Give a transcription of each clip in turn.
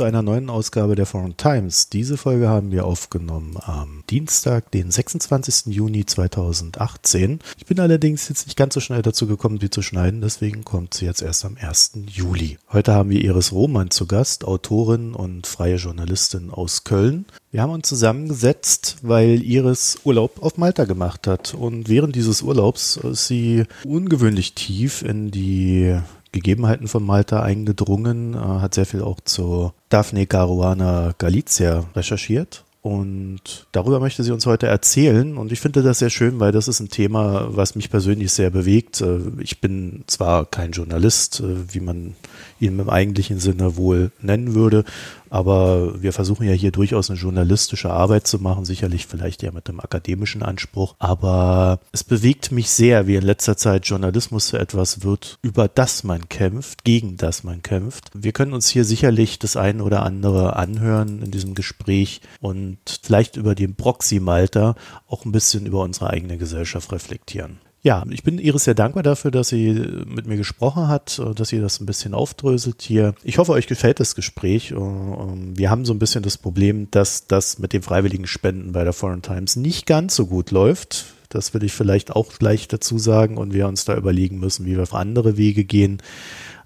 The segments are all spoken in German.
zu einer neuen Ausgabe der Foreign Times. Diese Folge haben wir aufgenommen am Dienstag, den 26. Juni 2018. Ich bin allerdings jetzt nicht ganz so schnell dazu gekommen, die zu schneiden, deswegen kommt sie jetzt erst am 1. Juli. Heute haben wir Iris Roman zu Gast, Autorin und freie Journalistin aus Köln. Wir haben uns zusammengesetzt, weil Iris Urlaub auf Malta gemacht hat. Und während dieses Urlaubs ist sie ungewöhnlich tief in die Gegebenheiten von Malta eingedrungen, äh, hat sehr viel auch zu Daphne Caruana Galizia recherchiert. Und darüber möchte sie uns heute erzählen. Und ich finde das sehr schön, weil das ist ein Thema, was mich persönlich sehr bewegt. Äh, ich bin zwar kein Journalist, äh, wie man ihn im eigentlichen Sinne wohl nennen würde, aber wir versuchen ja hier durchaus eine journalistische Arbeit zu machen, sicherlich vielleicht ja mit einem akademischen Anspruch. Aber es bewegt mich sehr, wie in letzter Zeit Journalismus zu etwas wird, über das man kämpft, gegen das man kämpft. Wir können uns hier sicherlich das eine oder andere anhören in diesem Gespräch und vielleicht über den Proxy Malta auch ein bisschen über unsere eigene Gesellschaft reflektieren. Ja, ich bin Iris sehr dankbar dafür, dass sie mit mir gesprochen hat, äh, dass sie das ein bisschen aufdröselt hier. Ich hoffe, euch gefällt das Gespräch. Äh, ähm, wir haben so ein bisschen das Problem, dass das mit den freiwilligen Spenden bei der Foreign Times nicht ganz so gut läuft. Das will ich vielleicht auch gleich dazu sagen und wir uns da überlegen müssen, wie wir auf andere Wege gehen.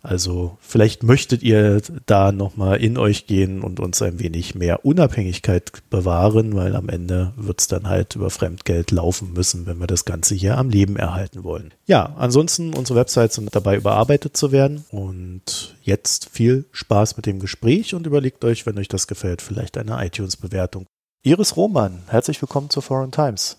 Also vielleicht möchtet ihr da nochmal in euch gehen und uns ein wenig mehr Unabhängigkeit bewahren, weil am Ende wird es dann halt über Fremdgeld laufen müssen, wenn wir das Ganze hier am Leben erhalten wollen. Ja, ansonsten unsere Websites sind dabei überarbeitet zu werden und jetzt viel Spaß mit dem Gespräch und überlegt euch, wenn euch das gefällt, vielleicht eine iTunes-Bewertung. Iris Roman, herzlich willkommen zur Foreign Times.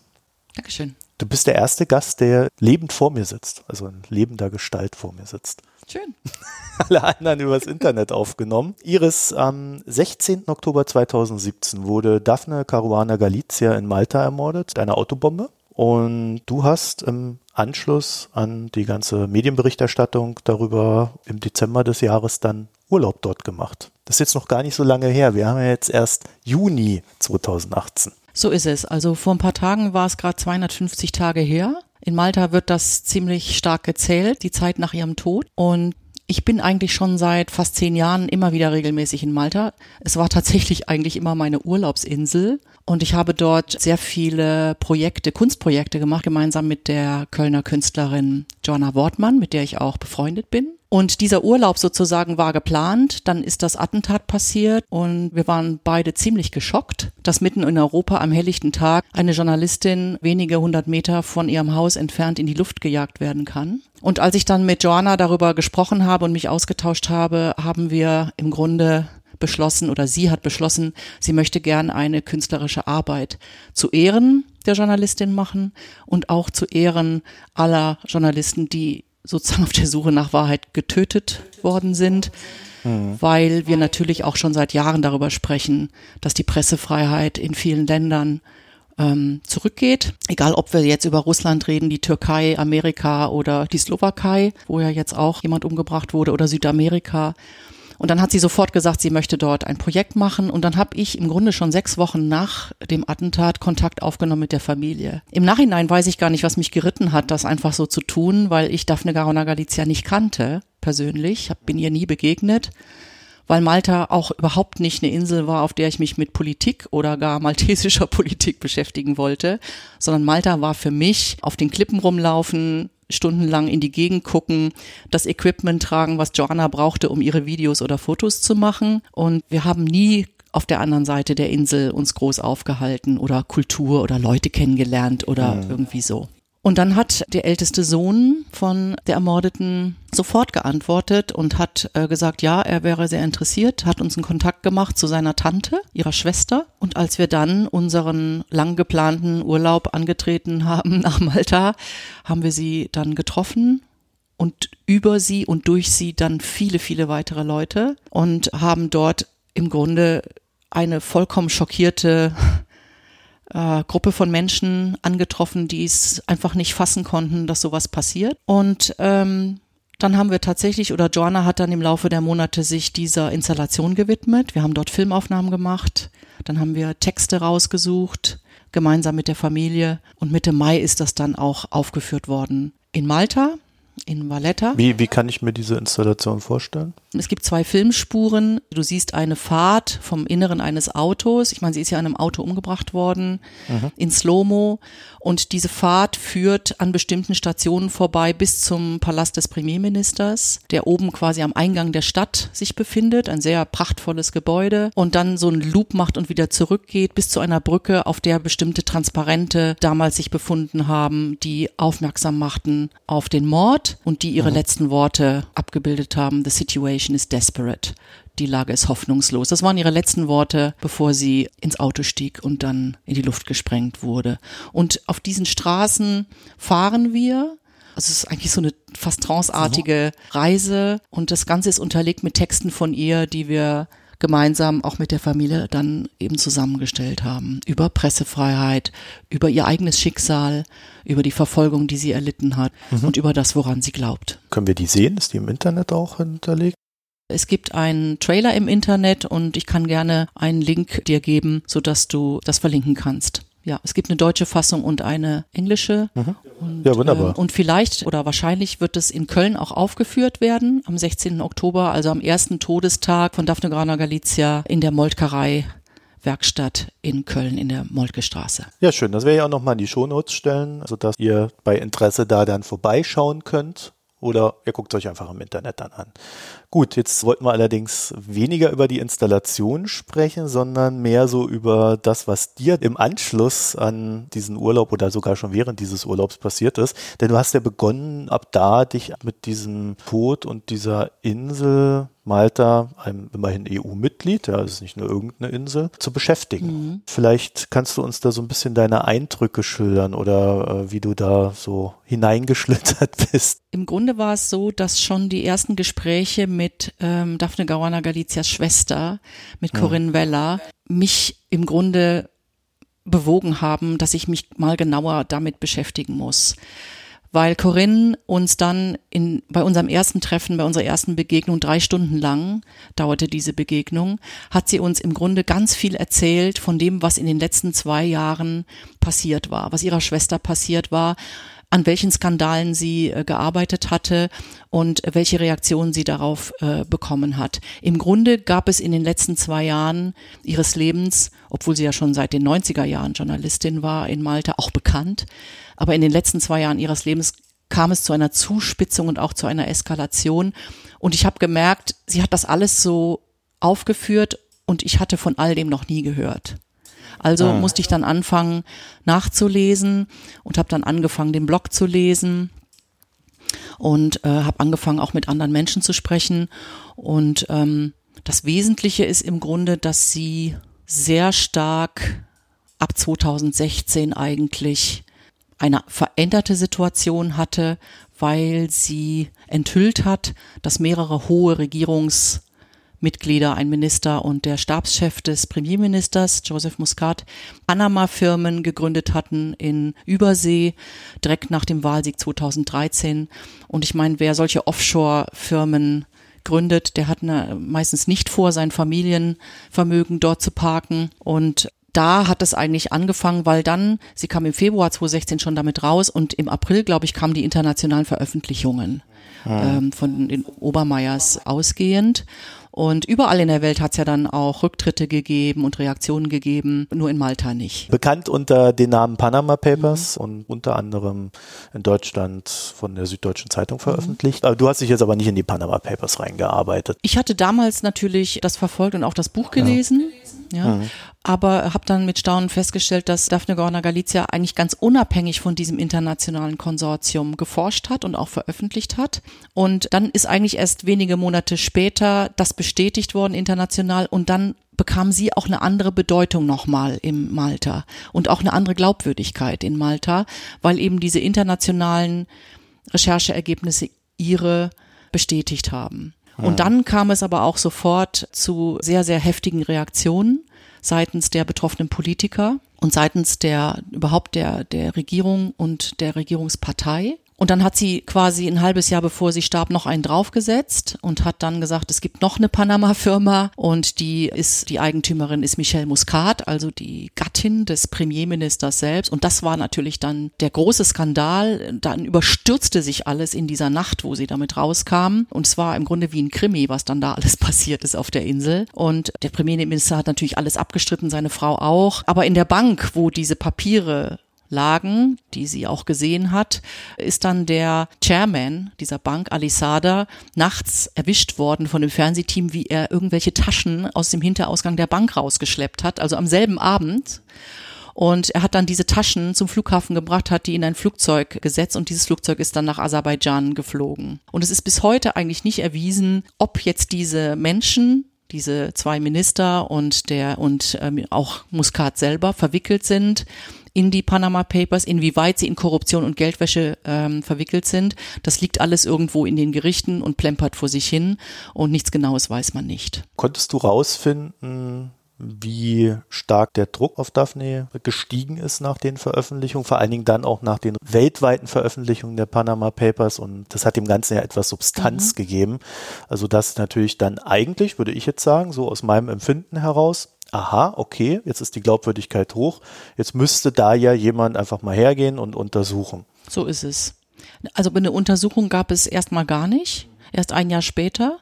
Dankeschön. Du bist der erste Gast, der lebend vor mir sitzt, also in lebender Gestalt vor mir sitzt. Schön. Alle anderen übers Internet aufgenommen. Iris, am 16. Oktober 2017 wurde Daphne Caruana Galizia in Malta ermordet, eine Autobombe. Und du hast im Anschluss an die ganze Medienberichterstattung darüber im Dezember des Jahres dann Urlaub dort gemacht. Das ist jetzt noch gar nicht so lange her. Wir haben ja jetzt erst Juni 2018. So ist es. Also vor ein paar Tagen war es gerade 250 Tage her. In Malta wird das ziemlich stark gezählt, die Zeit nach ihrem Tod. Und ich bin eigentlich schon seit fast zehn Jahren immer wieder regelmäßig in Malta. Es war tatsächlich eigentlich immer meine Urlaubsinsel. Und ich habe dort sehr viele Projekte, Kunstprojekte gemacht, gemeinsam mit der Kölner Künstlerin Joanna Wortmann, mit der ich auch befreundet bin. Und dieser Urlaub sozusagen war geplant, dann ist das Attentat passiert und wir waren beide ziemlich geschockt, dass mitten in Europa am helllichten Tag eine Journalistin wenige hundert Meter von ihrem Haus entfernt in die Luft gejagt werden kann. Und als ich dann mit Joanna darüber gesprochen habe und mich ausgetauscht habe, haben wir im Grunde beschlossen oder sie hat beschlossen, sie möchte gern eine künstlerische Arbeit zu Ehren der Journalistin machen und auch zu Ehren aller Journalisten, die sozusagen auf der Suche nach Wahrheit getötet worden sind, mhm. weil wir natürlich auch schon seit Jahren darüber sprechen, dass die Pressefreiheit in vielen Ländern ähm, zurückgeht. Egal, ob wir jetzt über Russland reden, die Türkei, Amerika oder die Slowakei, wo ja jetzt auch jemand umgebracht wurde, oder Südamerika. Und dann hat sie sofort gesagt, sie möchte dort ein Projekt machen. Und dann habe ich im Grunde schon sechs Wochen nach dem Attentat Kontakt aufgenommen mit der Familie. Im Nachhinein weiß ich gar nicht, was mich geritten hat, das einfach so zu tun, weil ich Daphne Garona Galizia nicht kannte, persönlich, bin ihr nie begegnet weil Malta auch überhaupt nicht eine Insel war, auf der ich mich mit Politik oder gar maltesischer Politik beschäftigen wollte, sondern Malta war für mich auf den Klippen rumlaufen, stundenlang in die Gegend gucken, das Equipment tragen, was Joanna brauchte, um ihre Videos oder Fotos zu machen. Und wir haben nie auf der anderen Seite der Insel uns groß aufgehalten oder Kultur oder Leute kennengelernt oder mhm. irgendwie so. Und dann hat der älteste Sohn von der Ermordeten sofort geantwortet und hat äh, gesagt, ja, er wäre sehr interessiert, hat uns einen Kontakt gemacht zu seiner Tante, ihrer Schwester. Und als wir dann unseren lang geplanten Urlaub angetreten haben nach Malta, haben wir sie dann getroffen und über sie und durch sie dann viele, viele weitere Leute und haben dort im Grunde eine vollkommen schockierte äh, Gruppe von Menschen angetroffen, die es einfach nicht fassen konnten, dass sowas passiert. Und ähm, dann haben wir tatsächlich, oder Joanna hat dann im Laufe der Monate sich dieser Installation gewidmet. Wir haben dort Filmaufnahmen gemacht, dann haben wir Texte rausgesucht, gemeinsam mit der Familie. Und Mitte Mai ist das dann auch aufgeführt worden in Malta in Valletta. Wie, wie kann ich mir diese Installation vorstellen? Es gibt zwei Filmspuren. Du siehst eine Fahrt vom Inneren eines Autos. Ich meine, sie ist ja an einem Auto umgebracht worden mhm. in Slow-Mo. Und diese Fahrt führt an bestimmten Stationen vorbei bis zum Palast des Premierministers, der oben quasi am Eingang der Stadt sich befindet. Ein sehr prachtvolles Gebäude. Und dann so einen Loop macht und wieder zurückgeht bis zu einer Brücke, auf der bestimmte Transparente damals sich befunden haben, die aufmerksam machten auf den Mord und die ihre mhm. letzten Worte abgebildet haben. The situation is desperate. Die Lage ist hoffnungslos. Das waren ihre letzten Worte, bevor sie ins Auto stieg und dann in die Luft gesprengt wurde. Und auf diesen Straßen fahren wir. Also es ist eigentlich so eine fast tranceartige Reise und das Ganze ist unterlegt mit Texten von ihr, die wir gemeinsam auch mit der Familie dann eben zusammengestellt haben. Über Pressefreiheit, über ihr eigenes Schicksal, über die Verfolgung, die sie erlitten hat mhm. und über das, woran sie glaubt. Können wir die sehen? Ist die im Internet auch hinterlegt? Es gibt einen Trailer im Internet und ich kann gerne einen Link dir geben, sodass du das verlinken kannst. Ja, es gibt eine deutsche Fassung und eine englische. Mhm. Und, ja, wunderbar. Äh, und vielleicht oder wahrscheinlich wird es in Köln auch aufgeführt werden am 16. Oktober, also am ersten Todestag von Daphne Grana Galizia in der Moltkerei. Werkstatt in Köln in der Moltke Straße. Ja, schön. Das werde ich auch nochmal in die Shownotes stellen, sodass ihr bei Interesse da dann vorbeischauen könnt. Oder ihr guckt es euch einfach im Internet dann an. Gut, jetzt wollten wir allerdings weniger über die Installation sprechen, sondern mehr so über das, was dir im Anschluss an diesen Urlaub oder sogar schon während dieses Urlaubs passiert ist. Denn du hast ja begonnen, ab da dich mit diesem Tod und dieser Insel Malta, einem immerhin EU-Mitglied, ja, es ist nicht nur irgendeine Insel, zu beschäftigen. Mhm. Vielleicht kannst du uns da so ein bisschen deine Eindrücke schildern oder äh, wie du da so hineingeschlittert bist. Im Grunde war es so, dass schon die ersten Gespräche mit ähm, Daphne Caruana Galizias Schwester, mit hm. Corinne Weller, mich im Grunde bewogen haben, dass ich mich mal genauer damit beschäftigen muss. Weil Corinne uns dann in, bei unserem ersten Treffen, bei unserer ersten Begegnung, drei Stunden lang dauerte diese Begegnung, hat sie uns im Grunde ganz viel erzählt von dem, was in den letzten zwei Jahren passiert war, was ihrer Schwester passiert war an welchen Skandalen sie äh, gearbeitet hatte und welche Reaktionen sie darauf äh, bekommen hat. Im Grunde gab es in den letzten zwei Jahren ihres Lebens, obwohl sie ja schon seit den 90er Jahren Journalistin war in Malta, auch bekannt, aber in den letzten zwei Jahren ihres Lebens kam es zu einer Zuspitzung und auch zu einer Eskalation. Und ich habe gemerkt, sie hat das alles so aufgeführt und ich hatte von all dem noch nie gehört. Also ah. musste ich dann anfangen nachzulesen und habe dann angefangen, den Blog zu lesen und äh, habe angefangen auch mit anderen Menschen zu sprechen. Und ähm, das Wesentliche ist im Grunde, dass sie sehr stark ab 2016 eigentlich eine veränderte Situation hatte, weil sie enthüllt hat, dass mehrere hohe Regierungs Mitglieder, ein Minister und der Stabschef des Premierministers, Joseph Muscat, Panama-Firmen gegründet hatten in Übersee, direkt nach dem Wahlsieg 2013. Und ich meine, wer solche Offshore-Firmen gründet, der hat eine, meistens nicht vor, sein Familienvermögen dort zu parken. Und da hat es eigentlich angefangen, weil dann, sie kam im Februar 2016 schon damit raus und im April, glaube ich, kamen die internationalen Veröffentlichungen ah. ähm, von den Obermeiers ausgehend. Und überall in der Welt hat es ja dann auch Rücktritte gegeben und Reaktionen gegeben, nur in Malta nicht. Bekannt unter den Namen Panama Papers mhm. und unter anderem in Deutschland von der Süddeutschen Zeitung veröffentlicht. Mhm. Du hast dich jetzt aber nicht in die Panama Papers reingearbeitet. Ich hatte damals natürlich das verfolgt und auch das Buch gelesen. Ja. ja. Mhm aber habe dann mit Staunen festgestellt, dass Daphne Gorna Galizia eigentlich ganz unabhängig von diesem internationalen Konsortium geforscht hat und auch veröffentlicht hat. Und dann ist eigentlich erst wenige Monate später das bestätigt worden international und dann bekam sie auch eine andere Bedeutung nochmal im Malta und auch eine andere Glaubwürdigkeit in Malta, weil eben diese internationalen Rechercheergebnisse ihre bestätigt haben. Und dann kam es aber auch sofort zu sehr, sehr heftigen Reaktionen seitens der betroffenen Politiker und seitens der überhaupt der, der Regierung und der Regierungspartei. Und dann hat sie quasi ein halbes Jahr bevor sie starb noch einen draufgesetzt und hat dann gesagt, es gibt noch eine Panama-Firma und die ist, die Eigentümerin ist Michelle Muscat, also die Gattin des Premierministers selbst. Und das war natürlich dann der große Skandal. Dann überstürzte sich alles in dieser Nacht, wo sie damit rauskam. Und es war im Grunde wie ein Krimi, was dann da alles passiert ist auf der Insel. Und der Premierminister hat natürlich alles abgestritten, seine Frau auch. Aber in der Bank, wo diese Papiere lagen, die sie auch gesehen hat, ist dann der Chairman dieser Bank, Alisada, nachts erwischt worden von dem Fernsehteam, wie er irgendwelche Taschen aus dem Hinterausgang der Bank rausgeschleppt hat, also am selben Abend. Und er hat dann diese Taschen zum Flughafen gebracht, hat die in ein Flugzeug gesetzt und dieses Flugzeug ist dann nach Aserbaidschan geflogen. Und es ist bis heute eigentlich nicht erwiesen, ob jetzt diese Menschen diese zwei Minister und der und ähm, auch Muscat selber verwickelt sind in die Panama Papers, inwieweit sie in Korruption und Geldwäsche ähm, verwickelt sind. Das liegt alles irgendwo in den Gerichten und plempert vor sich hin und nichts Genaues weiß man nicht. Konntest du rausfinden, wie stark der Druck auf Daphne gestiegen ist nach den Veröffentlichungen, vor allen Dingen dann auch nach den weltweiten Veröffentlichungen der Panama Papers und das hat dem Ganzen ja etwas Substanz mhm. gegeben. Also das natürlich dann eigentlich, würde ich jetzt sagen, so aus meinem Empfinden heraus, aha, okay, jetzt ist die Glaubwürdigkeit hoch, jetzt müsste da ja jemand einfach mal hergehen und untersuchen. So ist es. Also eine Untersuchung gab es erstmal gar nicht, erst ein Jahr später.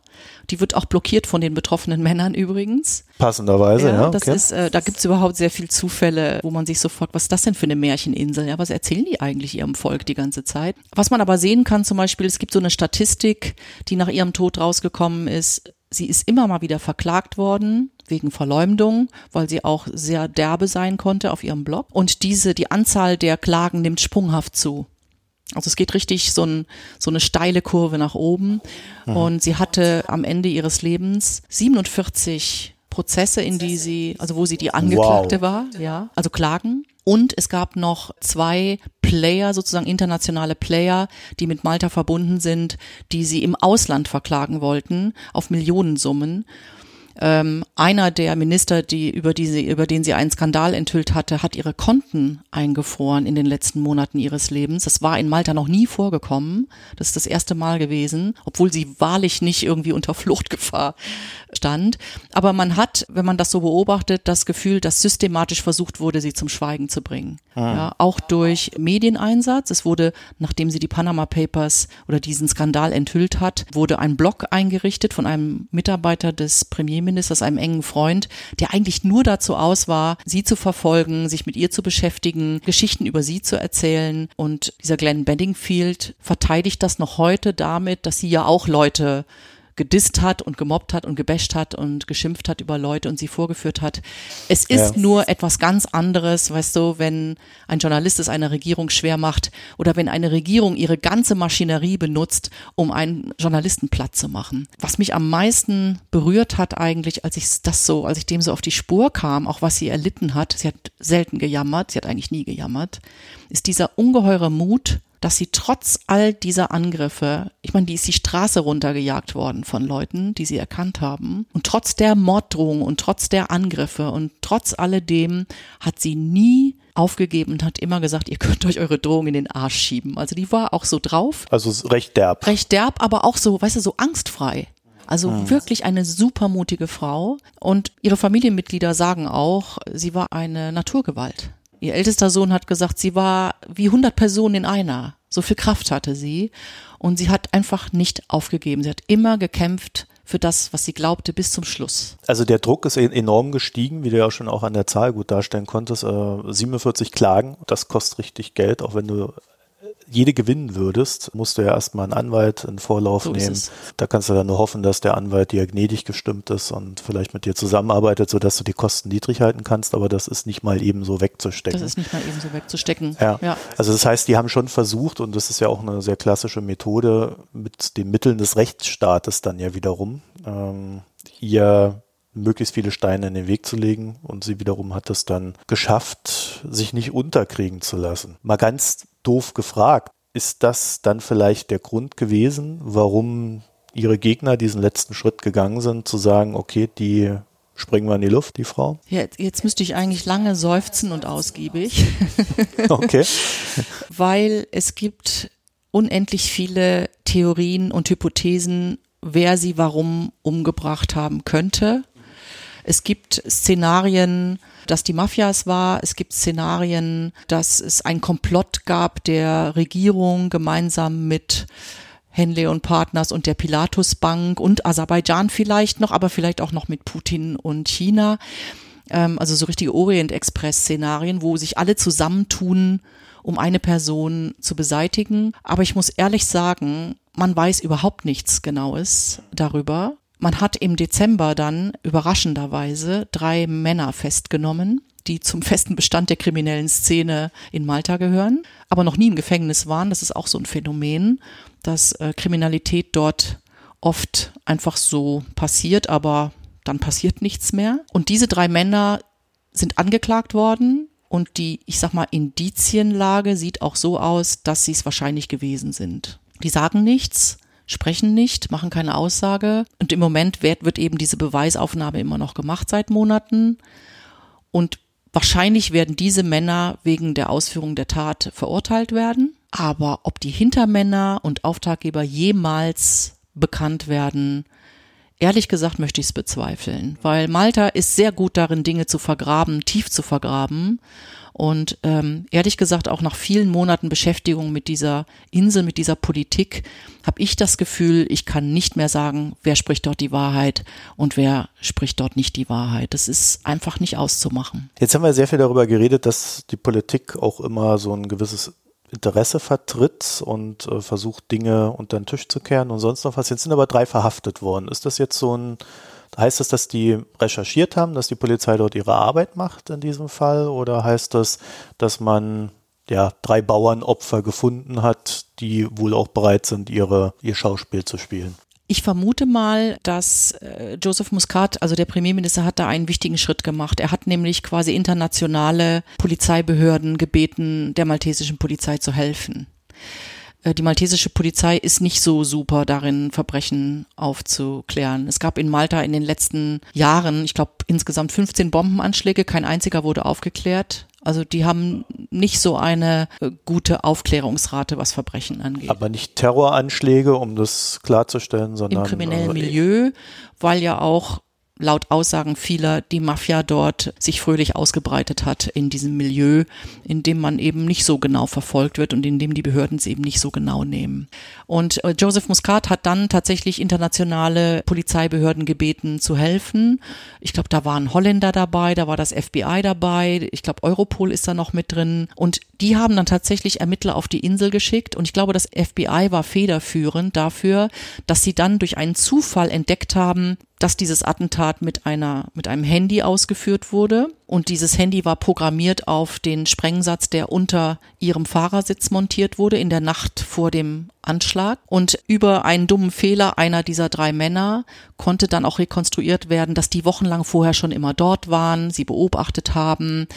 Die wird auch blockiert von den betroffenen Männern übrigens. Passenderweise, ja. ja das okay. ist, äh, da gibt es überhaupt sehr viele Zufälle, wo man sich so fragt, was ist das denn für eine Märcheninsel? Ja, was erzählen die eigentlich ihrem Volk die ganze Zeit? Was man aber sehen kann, zum Beispiel, es gibt so eine Statistik, die nach ihrem Tod rausgekommen ist. Sie ist immer mal wieder verklagt worden wegen Verleumdung, weil sie auch sehr derbe sein konnte auf ihrem Blog. Und diese, die Anzahl der Klagen nimmt sprunghaft zu. Also es geht richtig so, ein, so eine steile Kurve nach oben. Mhm. Und sie hatte am Ende ihres Lebens 47 Prozesse, in die sie, also wo sie die Angeklagte wow. war, ja, also Klagen. Und es gab noch zwei Player, sozusagen internationale Player, die mit Malta verbunden sind, die sie im Ausland verklagen wollten auf Millionensummen. Ähm, einer der Minister, die, über, die über den sie einen Skandal enthüllt hatte, hat ihre Konten eingefroren in den letzten Monaten ihres Lebens. Das war in Malta noch nie vorgekommen. Das ist das erste Mal gewesen, obwohl sie wahrlich nicht irgendwie unter Fluchtgefahr stand. Aber man hat, wenn man das so beobachtet, das Gefühl, dass systematisch versucht wurde, sie zum Schweigen zu bringen. Ah. Ja, auch durch Medieneinsatz. Es wurde, nachdem sie die Panama Papers oder diesen Skandal enthüllt hat, wurde ein Blog eingerichtet von einem Mitarbeiter des Premierministers, einem engen Freund, der eigentlich nur dazu aus war, sie zu verfolgen, sich mit ihr zu beschäftigen, Geschichten über sie zu erzählen. Und dieser Glenn Bedingfield verteidigt das noch heute damit, dass sie ja auch Leute gedisst hat und gemobbt hat und gebasht hat und geschimpft hat über Leute und sie vorgeführt hat. Es ist ja. nur etwas ganz anderes, weißt du, wenn ein Journalist es einer Regierung schwer macht oder wenn eine Regierung ihre ganze Maschinerie benutzt, um einen Journalisten platt zu machen. Was mich am meisten berührt hat eigentlich, als ich das so, als ich dem so auf die Spur kam, auch was sie erlitten hat, sie hat selten gejammert, sie hat eigentlich nie gejammert, ist dieser ungeheure Mut, dass sie trotz all dieser Angriffe, ich meine, die ist die Straße runtergejagt worden von Leuten, die sie erkannt haben. Und trotz der Morddrohung und trotz der Angriffe und trotz alledem hat sie nie aufgegeben und hat immer gesagt, ihr könnt euch eure Drohung in den Arsch schieben. Also die war auch so drauf. Also recht derb. Recht derb, aber auch so, weißt du, so angstfrei. Also mhm. wirklich eine supermutige Frau. Und ihre Familienmitglieder sagen auch, sie war eine Naturgewalt. Ihr ältester Sohn hat gesagt, sie war wie 100 Personen in einer. So viel Kraft hatte sie. Und sie hat einfach nicht aufgegeben. Sie hat immer gekämpft für das, was sie glaubte, bis zum Schluss. Also der Druck ist enorm gestiegen, wie du ja schon auch an der Zahl gut darstellen konntest. Äh, 47 Klagen, das kostet richtig Geld, auch wenn du jede gewinnen würdest, musst du ja erstmal einen Anwalt in Vorlauf so nehmen. Da kannst du dann nur hoffen, dass der Anwalt dir gnädig gestimmt ist und vielleicht mit dir zusammenarbeitet, sodass du die Kosten niedrig halten kannst, aber das ist nicht mal eben so wegzustecken. Das ist nicht mal eben so wegzustecken. Ja. ja. Also das heißt, die haben schon versucht, und das ist ja auch eine sehr klassische Methode, mit den Mitteln des Rechtsstaates dann ja wiederum, ähm, ihr möglichst viele Steine in den Weg zu legen und sie wiederum hat es dann geschafft, sich nicht unterkriegen zu lassen. Mal ganz doof gefragt. Ist das dann vielleicht der Grund gewesen, warum ihre Gegner diesen letzten Schritt gegangen sind, zu sagen, okay, die springen wir in die Luft, die Frau? Jetzt, jetzt müsste ich eigentlich lange seufzen und ausgiebig. okay. Weil es gibt unendlich viele Theorien und Hypothesen, wer sie warum umgebracht haben könnte. Es gibt Szenarien, dass die Mafia es war. Es gibt Szenarien, dass es ein Komplott gab der Regierung gemeinsam mit Henley und Partners und der Pilatus Bank und Aserbaidschan vielleicht noch, aber vielleicht auch noch mit Putin und China. Ähm, also so richtige Orient-Express-Szenarien, wo sich alle zusammentun, um eine Person zu beseitigen. Aber ich muss ehrlich sagen, man weiß überhaupt nichts Genaues darüber. Man hat im Dezember dann überraschenderweise drei Männer festgenommen, die zum festen Bestand der kriminellen Szene in Malta gehören, aber noch nie im Gefängnis waren. Das ist auch so ein Phänomen, dass äh, Kriminalität dort oft einfach so passiert, aber dann passiert nichts mehr. Und diese drei Männer sind angeklagt worden und die, ich sag mal, Indizienlage sieht auch so aus, dass sie es wahrscheinlich gewesen sind. Die sagen nichts, sprechen nicht, machen keine Aussage. Und im Moment wird, wird eben diese Beweisaufnahme immer noch gemacht seit Monaten. Und wahrscheinlich werden diese Männer wegen der Ausführung der Tat verurteilt werden. Aber ob die Hintermänner und Auftraggeber jemals bekannt werden, ehrlich gesagt möchte ich es bezweifeln, weil Malta ist sehr gut darin, Dinge zu vergraben, tief zu vergraben. Und ähm, ehrlich gesagt, auch nach vielen Monaten Beschäftigung mit dieser Insel, mit dieser Politik, habe ich das Gefühl, ich kann nicht mehr sagen, wer spricht dort die Wahrheit und wer spricht dort nicht die Wahrheit. Das ist einfach nicht auszumachen. Jetzt haben wir sehr viel darüber geredet, dass die Politik auch immer so ein gewisses Interesse vertritt und äh, versucht, Dinge unter den Tisch zu kehren und sonst noch was. Jetzt sind aber drei verhaftet worden. Ist das jetzt so ein Heißt das, dass die recherchiert haben, dass die Polizei dort ihre Arbeit macht in diesem Fall? Oder heißt das, dass man ja drei Bauernopfer gefunden hat, die wohl auch bereit sind, ihre, ihr Schauspiel zu spielen? Ich vermute mal, dass äh, Joseph Muscat, also der Premierminister, hat da einen wichtigen Schritt gemacht. Er hat nämlich quasi internationale Polizeibehörden gebeten, der maltesischen Polizei zu helfen. Äh, die maltesische Polizei ist nicht so super darin, Verbrechen aufzuklären. Es gab in Malta in den letzten Jahren, ich glaube, insgesamt 15 Bombenanschläge, kein einziger wurde aufgeklärt. Also die haben nicht so eine äh, gute Aufklärungsrate, was Verbrechen angeht. Aber nicht Terroranschläge, um das klarzustellen, sondern im kriminellen äh, Milieu, weil ja auch laut Aussagen vieler die Mafia dort sich fröhlich ausgebreitet hat in diesem Milieu, in dem man eben nicht so genau verfolgt wird und in dem die Behörden es eben nicht so genau nehmen. Und äh, Joseph Muscat hat dann tatsächlich internationale Polizeibehörden gebeten zu helfen. Ich glaube, da waren Holländer dabei, da war das FBI dabei, ich glaube, Europol ist da noch mit drin und die haben dann tatsächlich Ermittler auf die Insel geschickt und ich glaube, das FBI war federführend dafür, dass sie dann durch einen Zufall entdeckt haben, dass dieses Attentat mit einer, mit einem Handy ausgeführt wurde. Und dieses Handy war programmiert auf den Sprengsatz, der unter ihrem Fahrersitz montiert wurde in der Nacht vor dem Anschlag. Und über einen dummen Fehler einer dieser drei Männer konnte dann auch rekonstruiert werden, dass die wochenlang vorher schon immer dort waren, sie beobachtet haben.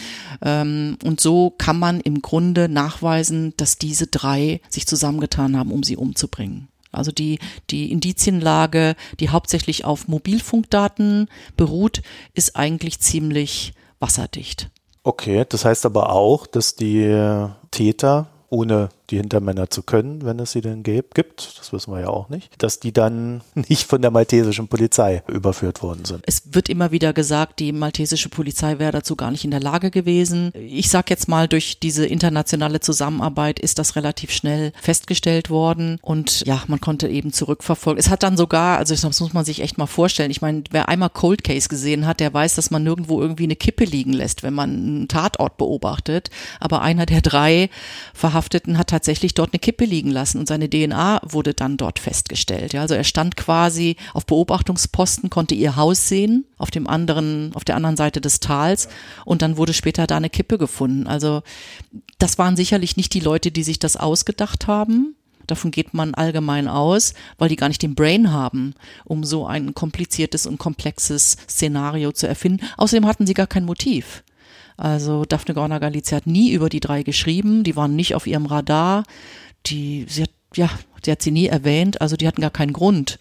Ähm, und so kann man im Grunde nachweisen, dass diese drei sich zusammengetan haben, um sie umzubringen. Also die, die Indizienlage, die hauptsächlich auf Mobilfunkdaten beruht, ist eigentlich ziemlich wasserdicht. Okay, das heißt aber auch, dass die Täter ohne die Hintermänner zu können, wenn es sie denn gibt, das wissen wir ja auch nicht, dass die dann nicht von der maltesischen Polizei überführt worden sind. Es wird immer wieder gesagt, die maltesische Polizei wäre dazu gar nicht in der Lage gewesen. Ich sage jetzt mal, durch diese internationale Zusammenarbeit ist das relativ schnell festgestellt worden und ja, man konnte eben zurückverfolgen. Es hat dann sogar, also das muss man sich echt mal vorstellen, ich meine, wer einmal Cold Case gesehen hat, der weiß, dass man nirgendwo irgendwie eine Kippe liegen lässt, wenn man einen Tatort beobachtet. Aber einer der drei Verhafteten hat tatsächlich dort eine Kippe liegen lassen und seine DNA wurde dann dort festgestellt. Ja, also er stand quasi auf Beobachtungsposten, konnte ihr Haus sehen auf dem anderen, auf der anderen Seite des Tals und dann wurde später da eine Kippe gefunden. Also das waren sicherlich nicht die Leute, die sich das ausgedacht haben. Davon geht man allgemein aus, weil die gar nicht den Brain haben, um so ein kompliziertes und komplexes Szenario zu erfinden. Außerdem hatten sie gar kein Motiv. Also Daphne Gorner Galizia hat nie über die drei geschrieben, die waren nicht auf ihrem Radar, die, sie hat, ja, sie hat sie nie erwähnt, also die hatten gar keinen Grund,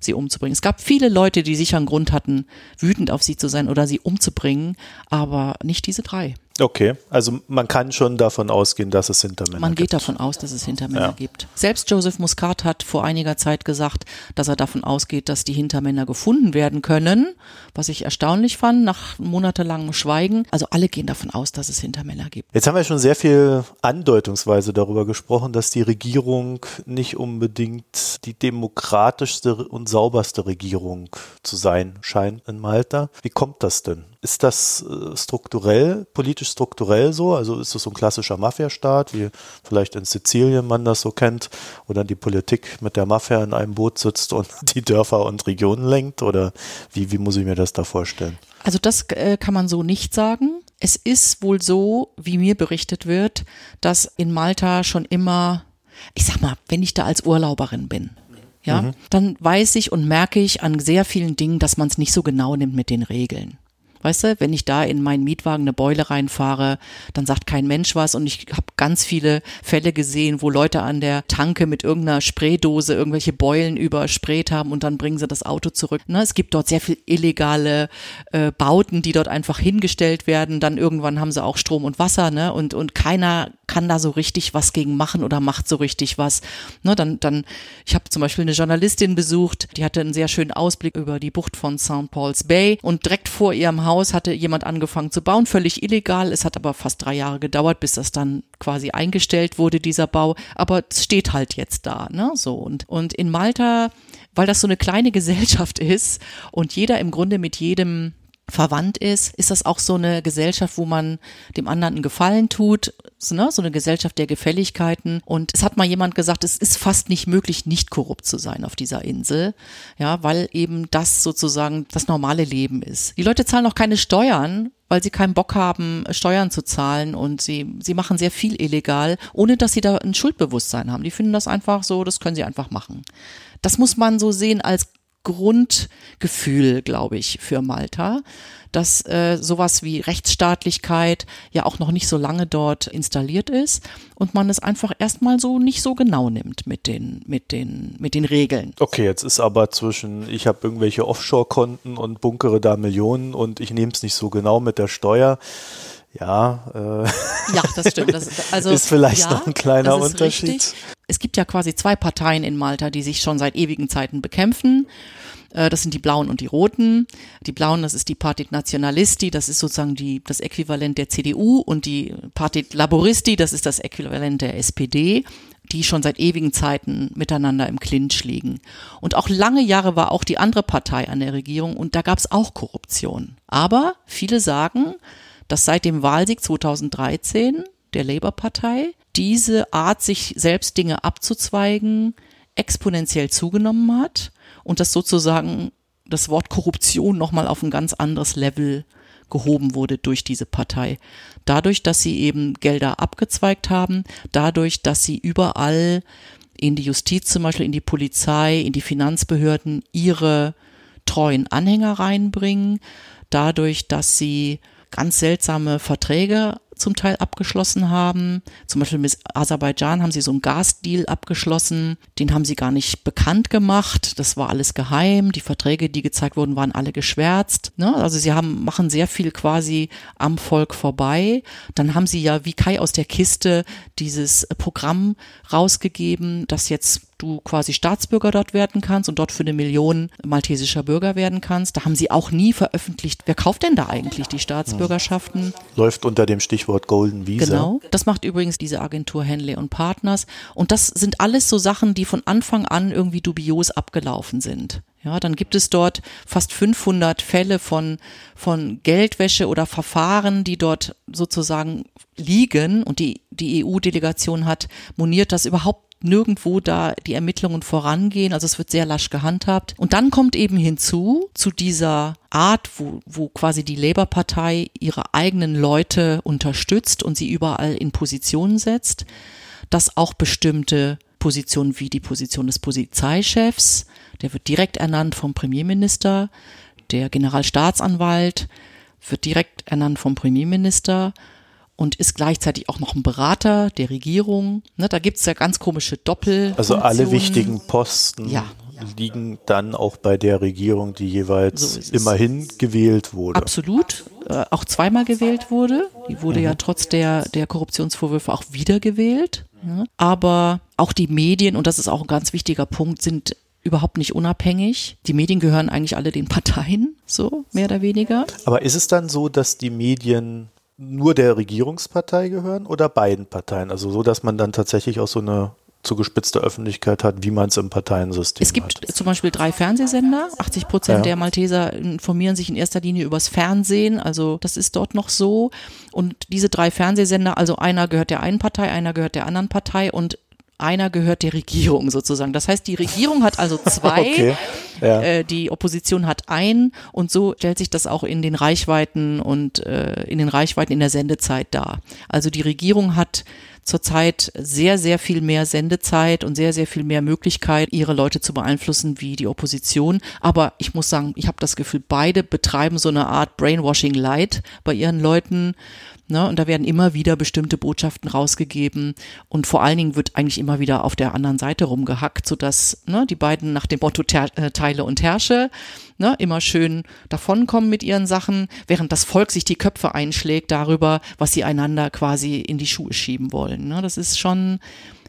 sie umzubringen. Es gab viele Leute, die sicher einen Grund hatten, wütend auf sie zu sein oder sie umzubringen, aber nicht diese drei. Okay, also man kann schon davon ausgehen, dass es Hintermänner Man geht gibt. davon aus, dass es Hintermänner Ja. gibt. Selbst Joseph Muscat hat vor einiger Zeit gesagt, dass er davon ausgeht, dass die Hintermänner gefunden werden können, was ich erstaunlich fand nach monatelangem Schweigen. Also alle gehen davon aus, dass es Hintermänner gibt. Jetzt haben wir schon sehr viel andeutungsweise darüber gesprochen, dass die Regierung nicht unbedingt die demokratischste und sauberste Regierung zu sein scheint in Malta. Wie kommt das denn? Ist das äh, strukturell, politisch strukturell so? Also ist es so ein klassischer Mafiastaat, wie vielleicht in Sizilien man das so kennt, wo dann die Politik mit der Mafia in einem Boot sitzt und die Dörfer und Regionen lenkt? Oder wie, wie muss ich mir das da vorstellen? Also das äh, kann man so nicht sagen. Es ist wohl so, wie mir berichtet wird, dass in Malta schon immer, ich sag mal, wenn ich da als Urlauberin bin, ja, dann weiß ich und merke ich an sehr vielen Dingen, dass man es nicht so genau nimmt mit den Regeln. Weißt du, wenn ich da in meinen Mietwagen eine Beule reinfahre, dann sagt kein Mensch was und ich habe ganz viele Fälle gesehen, wo Leute an der Tanke mit irgendeiner Spraydose irgendwelche Beulen übersprayt haben und dann bringen sie das Auto zurück. Ne, es gibt dort sehr viel illegale äh, Bauten, die dort einfach hingestellt werden. Dann irgendwann haben sie auch Strom und Wasser, ne? Und und keiner kann da so richtig was gegen machen oder macht so richtig was. Ne, dann dann ich habe zum Beispiel eine Journalistin besucht, die hatte einen sehr schönen Ausblick über die Bucht von St. Paul's Bay und direkt vor ihrem Haus hatte jemand angefangen zu bauen, völlig illegal. Es hat aber fast drei Jahre gedauert, bis das dann quasi eingestellt wurde, dieser Bau. Aber es steht halt jetzt da, ne? So und und in Malta, weil das so eine kleine Gesellschaft ist und jeder im Grunde mit jedem verwandt ist, ist das auch so eine Gesellschaft, wo man dem anderen einen Gefallen tut, so, ne? so eine Gesellschaft der Gefälligkeiten. Und es hat mal jemand gesagt, es ist fast nicht möglich, nicht korrupt zu sein auf dieser Insel, ja, weil eben das sozusagen das normale Leben ist. Die Leute zahlen auch keine Steuern, weil sie keinen Bock haben, Steuern zu zahlen und sie, sie machen sehr viel illegal, ohne dass sie da ein Schuldbewusstsein haben. Die finden das einfach so, das können sie einfach machen. Das muss man so sehen als Grundgefühl, glaube ich, für Malta, dass äh, sowas wie Rechtsstaatlichkeit ja auch noch nicht so lange dort installiert ist und man es einfach erstmal so nicht so genau nimmt mit den mit den mit den Regeln. Okay, jetzt ist aber zwischen, ich habe irgendwelche Offshore-Konten und bunkere da Millionen und ich nehme es nicht so genau mit der Steuer. Ja, äh, Ja, das stimmt. Das, also, Ist vielleicht ja, noch ein kleiner ist Unterschied. richtig. Es gibt ja quasi zwei Parteien in Malta, die sich schon seit ewigen Zeiten bekämpfen. Äh, Das sind die Blauen und die Roten. Die Blauen, das ist die Partit Nationalisti, das ist sozusagen die, das Äquivalent der CDU und die Partit Laboristi, das ist das Äquivalent der SPD die schon seit ewigen Zeiten miteinander im Clinch liegen. Und auch lange Jahre war auch die andere Partei an der Regierung und da gab es auch Korruption. Aber viele sagen, dass seit dem Wahlsieg 2013 der Labour-Partei diese Art, sich selbst Dinge abzuzweigen, exponentiell zugenommen hat und dass sozusagen das Wort Korruption nochmal auf ein ganz anderes Level gehoben wurde durch diese Partei. Dadurch, dass sie eben Gelder abgezweigt haben, dadurch, dass sie überall in die Justiz zum Beispiel, in die Polizei, in die Finanzbehörden ihre treuen Anhänger reinbringen, dadurch, dass sie ganz seltsame Verträge zum Teil abgeschlossen haben. Zum Beispiel mit Aserbaidschan haben sie so einen Gasdeal abgeschlossen. Den haben sie gar nicht bekannt gemacht. Das war alles geheim. Die Verträge, die gezeigt wurden, waren alle geschwärzt. Ne? Also sie haben, machen sehr viel quasi am Volk vorbei. Dann haben sie ja wie Kai aus der Kiste dieses Programm rausgegeben, dass jetzt du quasi Staatsbürger dort werden kannst und dort für eine Million maltesischer Bürger werden kannst. Da haben sie auch nie veröffentlicht. Wer kauft denn da eigentlich die Staatsbürgerschaften? läuft unter dem Stichwort Golden Visa. Genau. Das macht übrigens diese Agentur Henley und Partners. Und das sind alles so Sachen, die von Anfang an irgendwie dubios abgelaufen sind. Ja, dann gibt es dort fast 500 Fälle von, von Geldwäsche oder Verfahren, die dort sozusagen liegen. Und die, die EU-Delegation hat moniert, dass überhaupt nirgendwo da die Ermittlungen vorangehen. Also es wird sehr lasch gehandhabt. Und dann kommt eben hinzu, zu dieser Art, wo, wo quasi die Labour-Partei ihre eigenen Leute unterstützt und sie überall in Positionen setzt, dass auch bestimmte Positionen wie die Position des Polizeichefs, der wird direkt ernannt vom Premierminister, der Generalstaatsanwalt wird direkt ernannt vom Premierminister und ist gleichzeitig auch noch ein Berater der Regierung. Ne, da gibt's ja ganz komische Doppel. Also alle wichtigen Posten Ja. liegen dann auch bei der Regierung, die jeweils So immerhin gewählt wurde. Absolut. äh, auch zweimal gewählt wurde. Die wurde mhm. ja trotz der, der Korruptionsvorwürfe auch wiedergewählt. Ja. Aber auch die Medien, und das ist auch ein ganz wichtiger Punkt, sind überhaupt nicht unabhängig. Die Medien gehören eigentlich alle den Parteien, so mehr oder weniger. Aber ist es dann so, dass die Medien nur der Regierungspartei gehören oder beiden Parteien? Also so, dass man dann tatsächlich auch so eine zugespitzte Öffentlichkeit hat, wie man es im Parteiensystem hat. Es gibt hat. zum Beispiel drei Fernsehsender. 80 Prozent ja. der Malteser informieren sich in erster Linie übers Fernsehen. Also das ist dort noch so. Und diese drei Fernsehsender, also einer gehört der einen Partei, einer gehört der anderen Partei und einer gehört der Regierung sozusagen. Das heißt, die Regierung hat also zwei, okay. ja. äh, die Opposition hat einen und so stellt sich das auch in den Reichweiten und äh, in den Reichweiten in der Sendezeit dar. Also die Regierung hat zurzeit sehr, sehr viel mehr Sendezeit und sehr, sehr viel mehr Möglichkeit, ihre Leute zu beeinflussen wie die Opposition. Aber ich muss sagen, ich habe das Gefühl, beide betreiben so eine Art Brainwashing Light bei ihren Leuten Ne? Und da werden immer wieder bestimmte Botschaften rausgegeben und vor allen Dingen wird eigentlich immer wieder auf der anderen Seite rumgehackt, sodass ne, die beiden nach dem Motto äh, Teile und Herrsche ne, immer schön davonkommen mit ihren Sachen, während das Volk sich die Köpfe einschlägt darüber, was sie einander quasi in die Schuhe schieben wollen. Ne? Das ist schon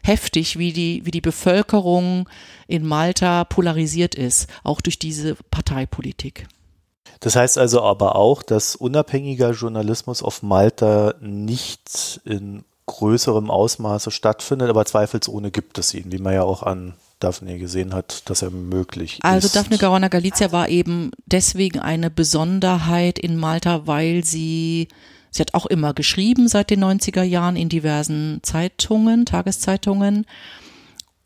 heftig, wie die, wie die Bevölkerung in Malta polarisiert ist, auch durch diese Parteipolitik. Das heißt also aber auch, dass unabhängiger Journalismus auf Malta nicht in größerem Ausmaße stattfindet, aber zweifelsohne gibt es ihn, wie man ja auch an Daphne gesehen hat, dass er möglich also ist. Also Daphne Caruana Galizia war eben deswegen eine Besonderheit in Malta, weil sie Sie hat auch immer geschrieben seit den 90er Jahren in diversen Zeitungen, Tageszeitungen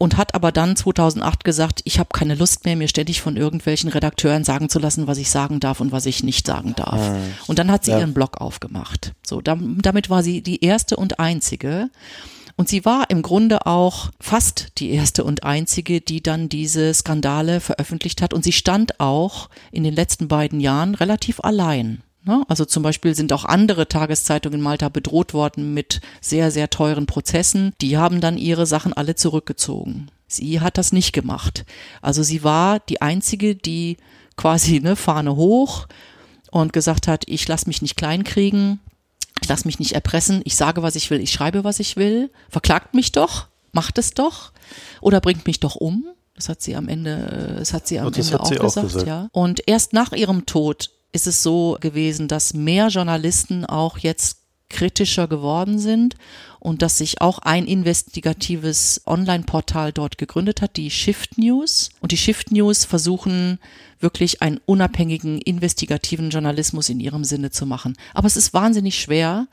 und hat aber dann 2008 gesagt, ich habe keine Lust mehr, mir ständig von irgendwelchen Redakteuren sagen zu lassen, was ich sagen darf und was ich nicht sagen darf. Mhm. Und dann hat sie ja. ihren Blog aufgemacht. So, damit war sie die erste und einzige. Und sie war im Grunde auch fast die erste und einzige, die dann diese Skandale veröffentlicht hat. Und sie stand auch in den letzten beiden Jahren relativ allein. Ne? Also zum Beispiel sind auch andere Tageszeitungen in Malta bedroht worden mit sehr, sehr teuren Prozessen. Die haben dann ihre Sachen alle zurückgezogen. Sie hat das nicht gemacht. Also sie war die einzige, die quasi ne Fahne hoch und gesagt hat, ich lasse mich nicht kleinkriegen, ich lasse mich nicht erpressen, ich sage, was ich will, ich schreibe, was ich will, verklagt mich doch, macht es doch oder bringt mich doch um. Das hat sie am Ende, das hat sie am Ende auch, gesagt, auch gesagt, ja. Und erst nach ihrem Tod ist es so gewesen, dass mehr Journalisten auch jetzt kritischer geworden sind und dass sich auch ein investigatives Online-Portal dort gegründet hat, die Shift News. Und die Shift News versuchen wirklich einen unabhängigen, investigativen Journalismus in ihrem Sinne zu machen. Aber es ist wahnsinnig schwer,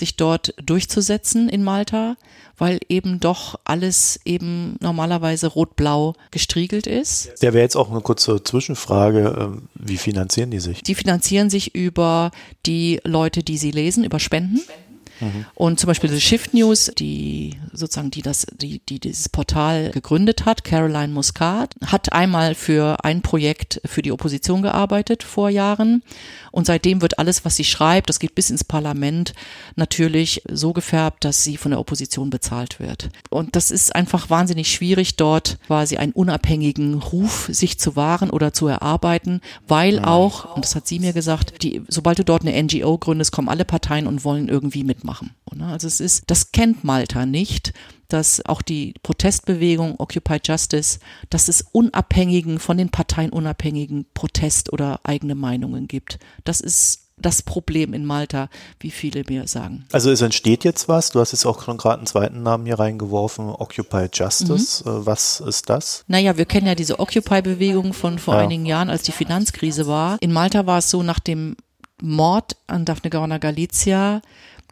sich dort durchzusetzen in Malta, weil eben doch alles eben normalerweise rot-blau gestriegelt ist. Der wäre jetzt auch eine kurze Zwischenfrage. Ähm, wie finanzieren die sich? Die finanzieren sich über die Leute, die sie lesen, über Spenden. Spenden Mhm. Und zum Beispiel die Shift News, die sozusagen, die das, die, die dieses Portal gegründet hat, Caroline Muscat, hat einmal für ein Projekt für die Opposition gearbeitet vor Jahren. Und seitdem wird alles, was sie schreibt, das geht bis ins Parlament, natürlich so gefärbt, dass sie von der Opposition bezahlt wird. Und das ist einfach wahnsinnig schwierig, dort quasi einen unabhängigen Ruf sich zu wahren oder zu erarbeiten, weil auch, und das hat sie mir gesagt, die, sobald du dort eine NGO gründest, kommen alle Parteien und wollen irgendwie mitmachen machen. Ne? Also es ist, das kennt Malta nicht, dass auch die Protestbewegung Occupy Justice, dass es unabhängigen, von den Parteien unabhängigen Protest oder eigene Meinungen gibt. Das ist das Problem in Malta, wie viele mir sagen. Also es entsteht jetzt was. Du hast jetzt auch schon gerade einen zweiten Namen hier reingeworfen, Occupy Justice. Mhm. Äh, was ist das? Naja, wir kennen ja diese Occupy-Bewegung von vor ja. einigen Jahren, als die Finanzkrise war. In Malta war es so, nach dem Mord an Daphne Caruana Galizia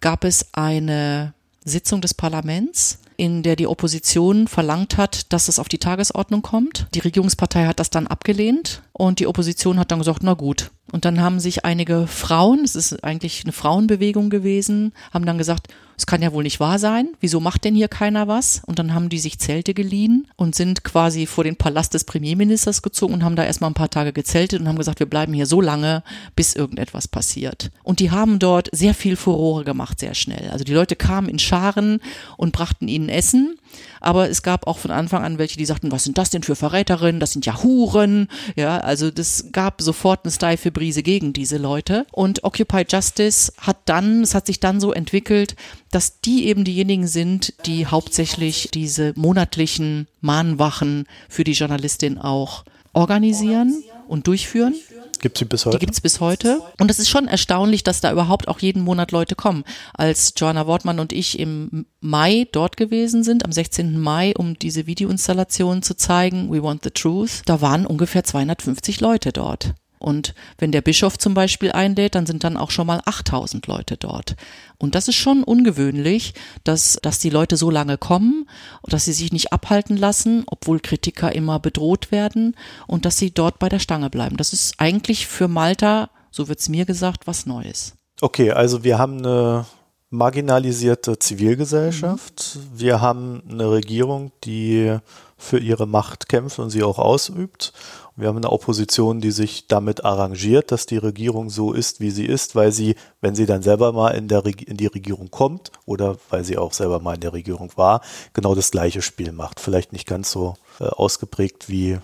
gab es eine Sitzung des Parlaments, in der die Opposition verlangt hat, dass es auf die Tagesordnung kommt. Die Regierungspartei hat das dann abgelehnt und die Opposition hat dann gesagt, na gut. Und dann haben sich einige Frauen, es ist eigentlich eine Frauenbewegung gewesen, haben dann gesagt, es kann ja wohl nicht wahr sein. Wieso macht denn hier keiner was? Und dann haben die sich Zelte geliehen und sind quasi vor den Palast des Premierministers gezogen und haben da erstmal ein paar Tage gezeltet und haben gesagt, wir bleiben hier so lange, bis irgendetwas passiert. Und die haben dort sehr viel Furore gemacht, sehr schnell. Also die Leute kamen in Scharen und brachten ihnen Essen Aber es gab auch von Anfang an welche, die sagten, was sind das denn für Verräterinnen? Das sind ja Huren. Ja, also das gab sofort eine steife Brise gegen diese Leute. Und Occupy Justice hat dann, es hat sich dann so entwickelt, dass die eben diejenigen sind, die hauptsächlich diese monatlichen Mahnwachen für die Journalistin auch organisieren und durchführen. Gibt sie bis heute? Die gibt es bis heute. Und es ist schon erstaunlich, dass da überhaupt auch jeden Monat Leute kommen. Als Joanna Wortmann und ich im Mai dort gewesen sind, am 16. Mai, um diese Videoinstallation zu zeigen, We Want the Truth, da waren ungefähr 250 Leute dort. Und wenn der Bischof zum Beispiel einlädt, dann sind dann auch schon mal 8000 Leute dort. Und das ist schon ungewöhnlich, dass, dass die Leute so lange kommen, dass sie sich nicht abhalten lassen, obwohl Kritiker immer bedroht werden und dass sie dort bei der Stange bleiben. Das ist eigentlich für Malta, so wird's mir gesagt, was Neues. Okay, also wir haben eine marginalisierte Zivilgesellschaft. Mhm. Wir haben eine Regierung, die für ihre Macht kämpft und sie auch ausübt. Wir haben eine Opposition, die sich damit arrangiert, dass die Regierung so ist, wie sie ist, weil sie, wenn sie dann selber mal in, der, in die Regierung kommt oder weil sie auch selber mal in der Regierung war, genau das gleiche Spiel macht. Vielleicht nicht ganz so äh, ausgeprägt wie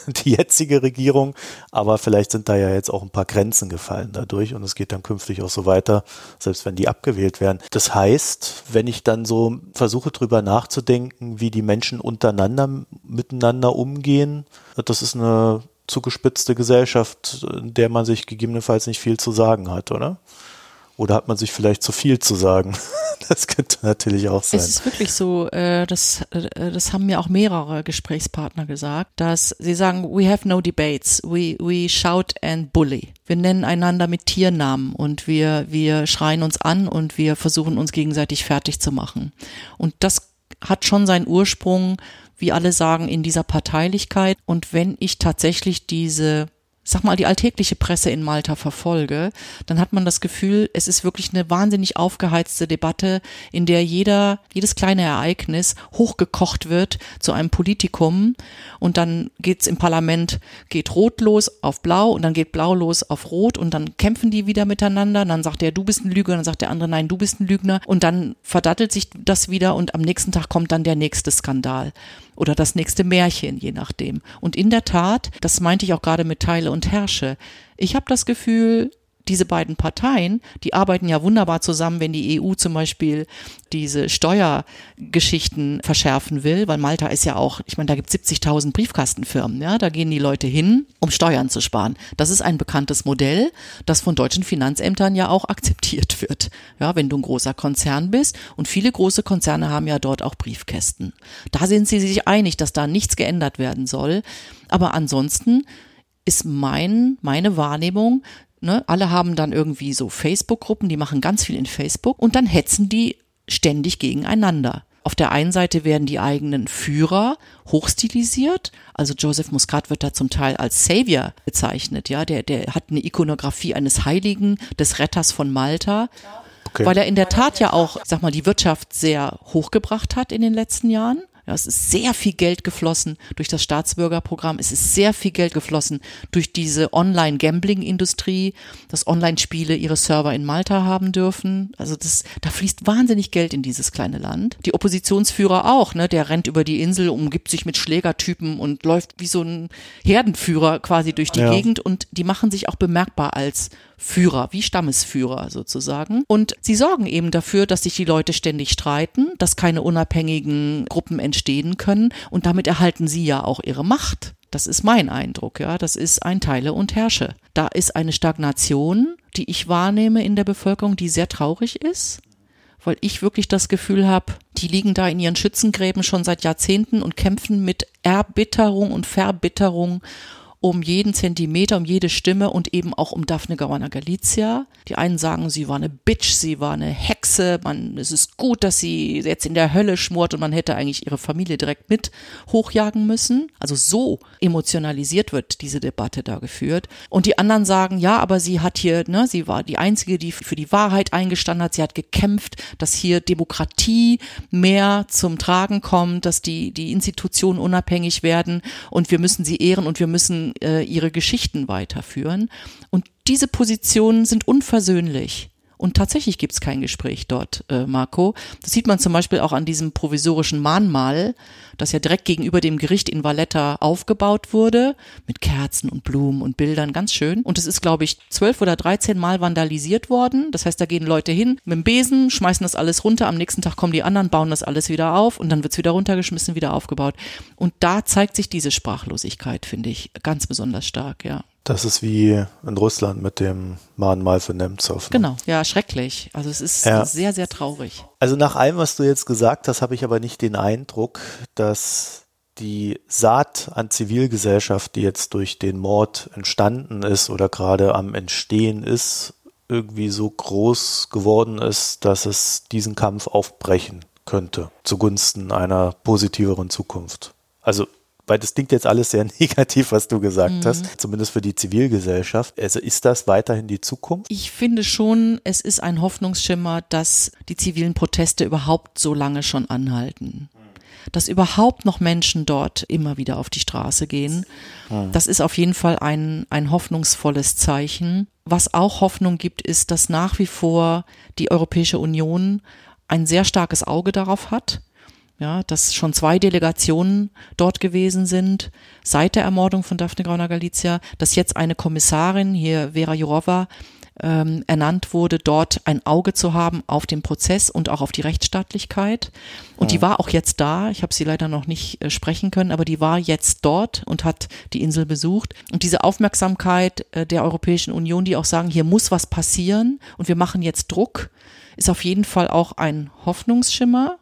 die jetzige Regierung, aber vielleicht sind da ja jetzt auch ein paar Grenzen gefallen dadurch und es geht dann künftig auch so weiter, selbst wenn die abgewählt werden. Das heißt, wenn ich dann so versuche drüber nachzudenken, wie die Menschen untereinander miteinander umgehen, das ist eine zugespitzte Gesellschaft, in der man sich gegebenenfalls nicht viel zu sagen hat, oder? Oder hat man sich vielleicht zu viel zu sagen? Das könnte natürlich auch sein. Es ist wirklich so, äh, das, äh, das haben mir auch mehrere Gesprächspartner gesagt, dass sie sagen, we have no debates, we, we shout and bully. Wir nennen einander mit Tiernamen und wir, wir schreien uns an und wir versuchen uns gegenseitig fertig zu machen. Und das hat schon seinen Ursprung, wie alle sagen, in dieser Parteilichkeit. Und wenn ich tatsächlich diese sag mal, die alltägliche Presse in Malta verfolge, dann hat man das Gefühl, es ist wirklich eine wahnsinnig aufgeheizte Debatte, in der jeder, jedes kleine Ereignis hochgekocht wird zu einem Politikum und dann geht's im Parlament, geht rot los auf blau und dann geht blau los auf rot und dann kämpfen die wieder miteinander. Und dann sagt der, du bist ein Lügner, dann sagt der andere, nein, du bist ein Lügner. Und dann verdattelt sich das wieder und am nächsten Tag kommt dann der nächste Skandal oder das nächste Märchen, je nachdem. Und in der Tat, das meinte ich auch gerade mit Teile und Herrsche, ich habe das Gefühl, diese beiden Parteien, die arbeiten ja wunderbar zusammen, wenn die EU zum Beispiel diese Steuergeschichten verschärfen will, weil Malta ist ja auch, ich meine, da gibt es 70.000 Briefkastenfirmen, ja, da gehen die Leute hin, um Steuern zu sparen. Das ist ein bekanntes Modell, das von deutschen Finanzämtern ja auch akzeptiert wird. Ja, wenn du ein großer Konzern bist und viele große Konzerne haben ja dort auch Briefkästen. Da sind sie sich einig, dass da nichts geändert werden soll. Aber ansonsten ist mein, meine Wahrnehmung, Ne? Alle haben dann irgendwie so Facebook-Gruppen, die machen ganz viel in Facebook und dann hetzen die ständig gegeneinander. Auf der einen Seite werden die eigenen Führer hochstilisiert. Also Joseph Muscat wird da zum Teil als Savior bezeichnet. Ja, der, der hat eine Ikonografie eines Heiligen, des Retters von Malta. Okay. Weil er in der Tat ja auch, sag mal, die Wirtschaft sehr hochgebracht hat in den letzten Jahren. Ja, es ist sehr viel Geld geflossen durch das Staatsbürgerprogramm. Es ist sehr viel Geld geflossen durch diese Online-Gambling-Industrie, dass Online-Spiele ihre Server in Malta haben dürfen. Also das, da fließt wahnsinnig Geld in dieses kleine Land. Die Oppositionsführer auch, ne? Der rennt über die Insel, umgibt sich mit Schlägertypen und läuft wie so ein Herdenführer quasi durch die ja. Gegend und die machen sich auch bemerkbar als Führer, wie Stammesführer sozusagen. Und sie sorgen eben dafür, dass sich die Leute ständig streiten, dass keine unabhängigen Gruppen entstehen können und damit erhalten sie ja auch ihre Macht. Das ist mein Eindruck, ja. Das ist ein Teile und Herrsche. Da ist eine Stagnation, die ich wahrnehme in der Bevölkerung, die sehr traurig ist, weil ich wirklich das Gefühl habe, die liegen da in ihren Schützengräben schon seit Jahrzehnten und kämpfen mit Erbitterung und Verbitterung um jeden Zentimeter, um jede Stimme und eben auch um Daphne Caruana Galizia. Die einen sagen, sie war eine Bitch, sie war eine Hexe, man, es ist gut, dass sie jetzt in der Hölle schmort und man hätte eigentlich ihre Familie direkt mit hochjagen müssen. Also so emotionalisiert wird diese Debatte da geführt. Und die anderen sagen, ja, aber sie hat hier, ne, sie war die einzige, die für die Wahrheit eingestanden hat, sie hat gekämpft, dass hier Demokratie mehr zum Tragen kommt, dass die, die Institutionen unabhängig werden und wir müssen sie ehren und wir müssen ihre Geschichten weiterführen. Und diese Positionen sind unversöhnlich. Und tatsächlich gibt es kein Gespräch dort, äh, Marco. Das sieht man zum Beispiel auch an diesem provisorischen Mahnmal, das ja direkt gegenüber dem Gericht in Valletta aufgebaut wurde, mit Kerzen und Blumen und Bildern, ganz schön. Und es ist, glaube ich, zwölf oder dreizehn Mal vandalisiert worden. Das heißt, da gehen Leute hin mit dem Besen, schmeißen das alles runter, am nächsten Tag kommen die anderen, bauen das alles wieder auf und dann wird es wieder runtergeschmissen, wieder aufgebaut. Und da zeigt sich diese Sprachlosigkeit, finde ich, ganz besonders stark, ja. Das ist wie in Russland mit dem Mahnmal für Nemtsov. Ne? Genau, ja, schrecklich. Also es ist ja. sehr, sehr traurig. Also nach allem, was du jetzt gesagt hast, habe ich aber nicht den Eindruck, dass die Saat an Zivilgesellschaft, die jetzt durch den Mord entstanden ist oder gerade am Entstehen ist, irgendwie so groß geworden ist, dass es diesen Kampf aufbrechen könnte zugunsten einer positiveren Zukunft. Also weil das klingt jetzt alles sehr negativ, was du gesagt mhm. hast, zumindest für die Zivilgesellschaft. Also ist das weiterhin die Zukunft? Ich finde schon, es ist ein Hoffnungsschimmer, dass die zivilen Proteste überhaupt so lange schon anhalten. Dass überhaupt noch Menschen dort immer wieder auf die Straße gehen. Mhm. Das ist auf jeden Fall ein, ein hoffnungsvolles Zeichen. Was auch Hoffnung gibt, ist, dass nach wie vor die Europäische Union ein sehr starkes Auge darauf hat ja, dass schon zwei Delegationen dort gewesen sind seit der Ermordung von Daphne Grauner Galizia, dass jetzt eine Kommissarin, hier Vera Jourova, ähm, ernannt wurde, dort ein Auge zu haben auf den Prozess und auch auf die Rechtsstaatlichkeit. Und ja. die war auch jetzt da. Ich habe sie leider noch nicht äh, sprechen können, aber die war jetzt dort und hat die Insel besucht. Und diese Aufmerksamkeit äh, der Europäischen Union, die auch sagen, hier muss was passieren und wir machen jetzt Druck, ist auf jeden Fall auch ein Hoffnungsschimmer.